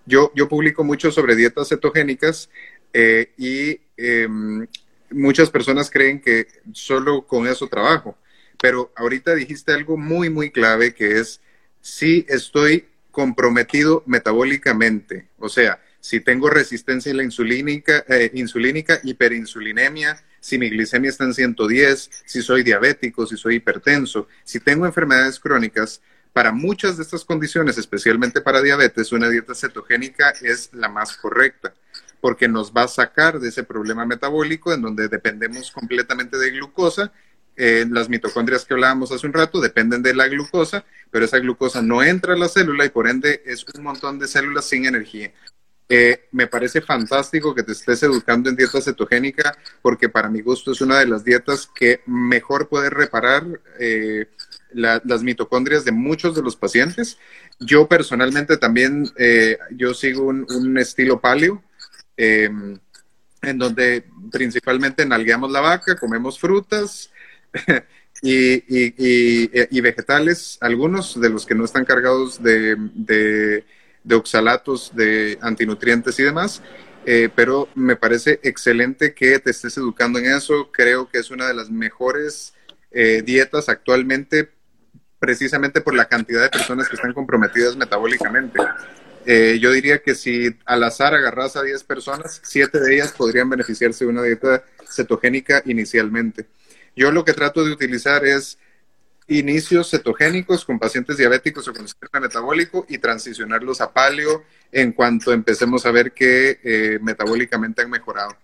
Yo, yo publico mucho sobre dietas cetogénicas eh, y em, muchas personas creen que solo con eso trabajo. Pero ahorita dijiste algo muy, muy clave que es si estoy comprometido metabólicamente. O sea, si tengo resistencia a la insulínica, eh, insulínica, hiperinsulinemia, si mi glicemia está en 110, si soy diabético, si soy hipertenso, si tengo enfermedades crónicas, para muchas de estas condiciones, especialmente para diabetes, una dieta cetogénica es la más correcta, porque nos va a sacar de ese problema metabólico en donde dependemos completamente de glucosa. Eh, las mitocondrias que hablábamos hace un rato dependen de la glucosa, pero esa glucosa no entra a la célula y por ende es un montón de células sin energía. Eh, me parece fantástico que te estés educando en dieta cetogénica porque para mi gusto es una de las dietas que mejor puede reparar eh, las mitocondrias de muchos de los pacientes. Yo personalmente también, yo sigo un, estilo paleo, em, en donde principalmente nalgueamos la vaca, comemos frutas y, vegetales, algunos de los que no están cargados de de oxalatos, de antinutrientes y demás. Eh, pero me parece excelente que te estés educando en eso. Creo que es una de las mejores eh, dietas actualmente, precisamente por la cantidad de personas que están comprometidas metabólicamente. Eh, yo diría que si al azar agarras a 10 personas, 7 de ellas podrían beneficiarse de una dieta cetogénica inicialmente. Yo lo que trato de utilizar es inicios cetogénicos con pacientes diabéticos o con sistema metabólico y transicionarlos a paleo en cuanto empecemos a ver que eh, metabólicamente han mejorado.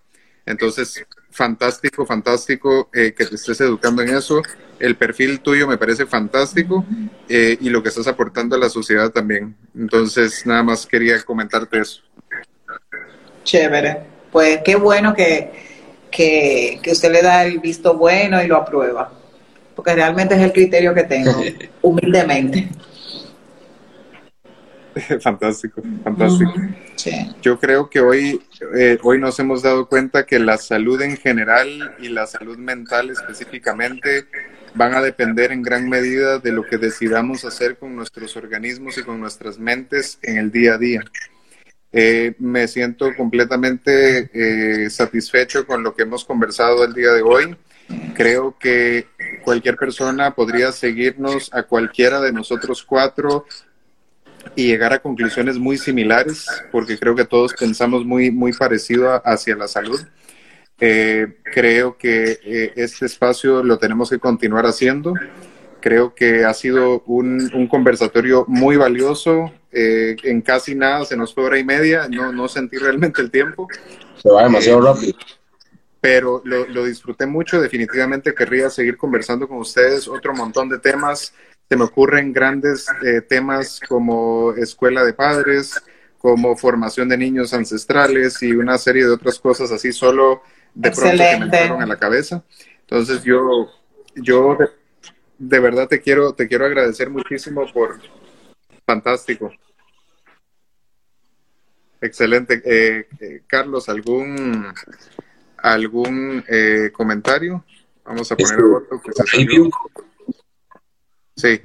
Entonces, fantástico, fantástico eh, que te estés educando en eso. El perfil tuyo me parece fantástico eh, y lo que estás aportando a la sociedad también. Entonces, nada más quería comentarte eso. Chévere. Pues qué bueno que, que, que usted le da el visto bueno y lo aprueba porque realmente es el criterio que tengo, humildemente. fantástico, fantástico. Yo creo que hoy, eh, hoy nos hemos dado cuenta que la salud en general y la salud mental específicamente van a depender en gran medida de lo que decidamos hacer con nuestros organismos y con nuestras mentes en el día a día. Eh, me siento completamente eh, satisfecho con lo que hemos conversado el día de hoy. Creo que cualquier persona podría seguirnos a cualquiera de nosotros cuatro y llegar a conclusiones muy similares, porque creo que todos pensamos muy, muy parecido hacia la salud. Eh, creo que eh, este espacio lo tenemos que continuar haciendo. Creo que ha sido un, conversatorio muy valioso. Eh, en casi nada se nos fue hora y media. No, no sentí realmente el tiempo. Se va demasiado rápido. Pero lo, lo disfruté mucho. Definitivamente querría seguir conversando con ustedes otro montón de temas. Se me ocurren grandes temas como escuela de padres, como formación de niños ancestrales y una serie de otras cosas así, solo de pronto que me entraron en la cabeza. Entonces yo, yo de, verdad te quiero, te quiero agradecer muchísimo por fantástico. Excelente. Eh, eh, Carlos, ¿algún, algún eh, comentario? Vamos a poner el otro que se Sí.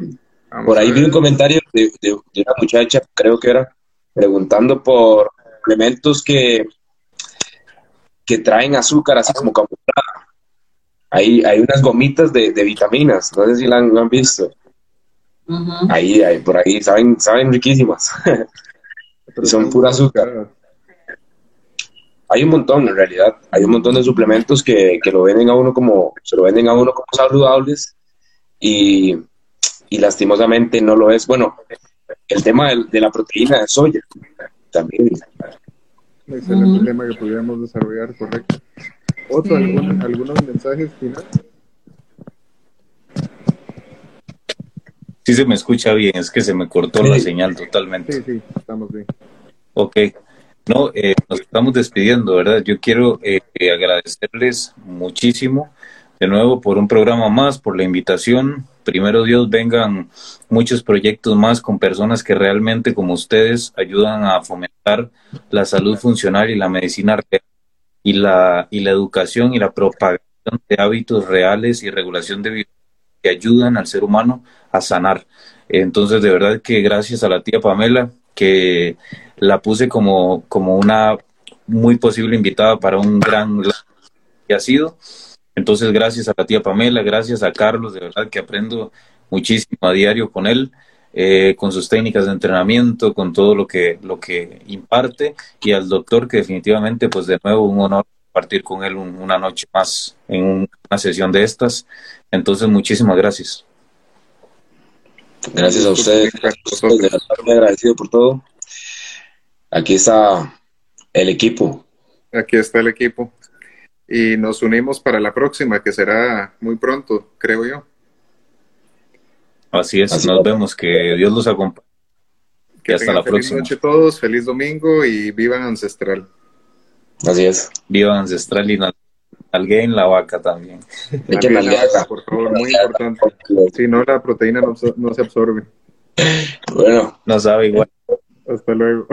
Por ahí vi un comentario de, de, una muchacha, creo que era, preguntando por elementos que que traen azúcar así como camuflada. Hay, hay unas gomitas de, vitaminas, no sé si la han, visto. Ahí, ahí, por ahí, saben, saben riquísimas. son pura azúcar. Hay un montón, en realidad, hay un montón de suplementos que, lo venden a uno como, se lo venden a uno como saludables y, lastimosamente no lo es. Bueno, el tema de la proteína de soya también excelente tema que pudiéramos desarrollar, correcto. ¿Otro, algunos mensajes finales? Sí se me escucha bien, es que se me cortó la señal totalmente. Sí, sí, estamos bien. Ok. No, eh, nos estamos despidiendo, ¿verdad? Yo quiero eh, agradecerles muchísimo de nuevo por un programa más, por la invitación. Primero Dios, vengan muchos proyectos más con personas que realmente como ustedes ayudan a fomentar la salud funcional y la medicina real y la, y la educación y la propagación de hábitos reales y regulación de vida que ayudan al ser humano a sanar. Entonces, de verdad que gracias a la tía Pamela, que la puse como, como una muy posible invitada para un gran que ha sido entonces, gracias a la tía Pamela, gracias a Carlos, de verdad que aprendo muchísimo a diario con él, eh, con sus técnicas de entrenamiento, con todo lo que, lo que imparte, y al doctor que definitivamente, pues de nuevo, un honor compartir con él una noche más en una sesión de estas. Entonces, muchísimas gracias. Gracias a ustedes, agradecido por todo. Aquí está el equipo. Aquí está el equipo y nos unimos para la próxima, que será muy pronto, creo yo. Así es, nos vemos, que Dios los acompañe. Que hasta la feliz próxima. noche a todos, feliz domingo y vivan Ancestral. Así es. Vivan Ancestral y alguien la vaca también. vaca, por favor, muy importante. Si no, la proteína no, no se absorbe. Bueno. No sabe igual. Hasta luego.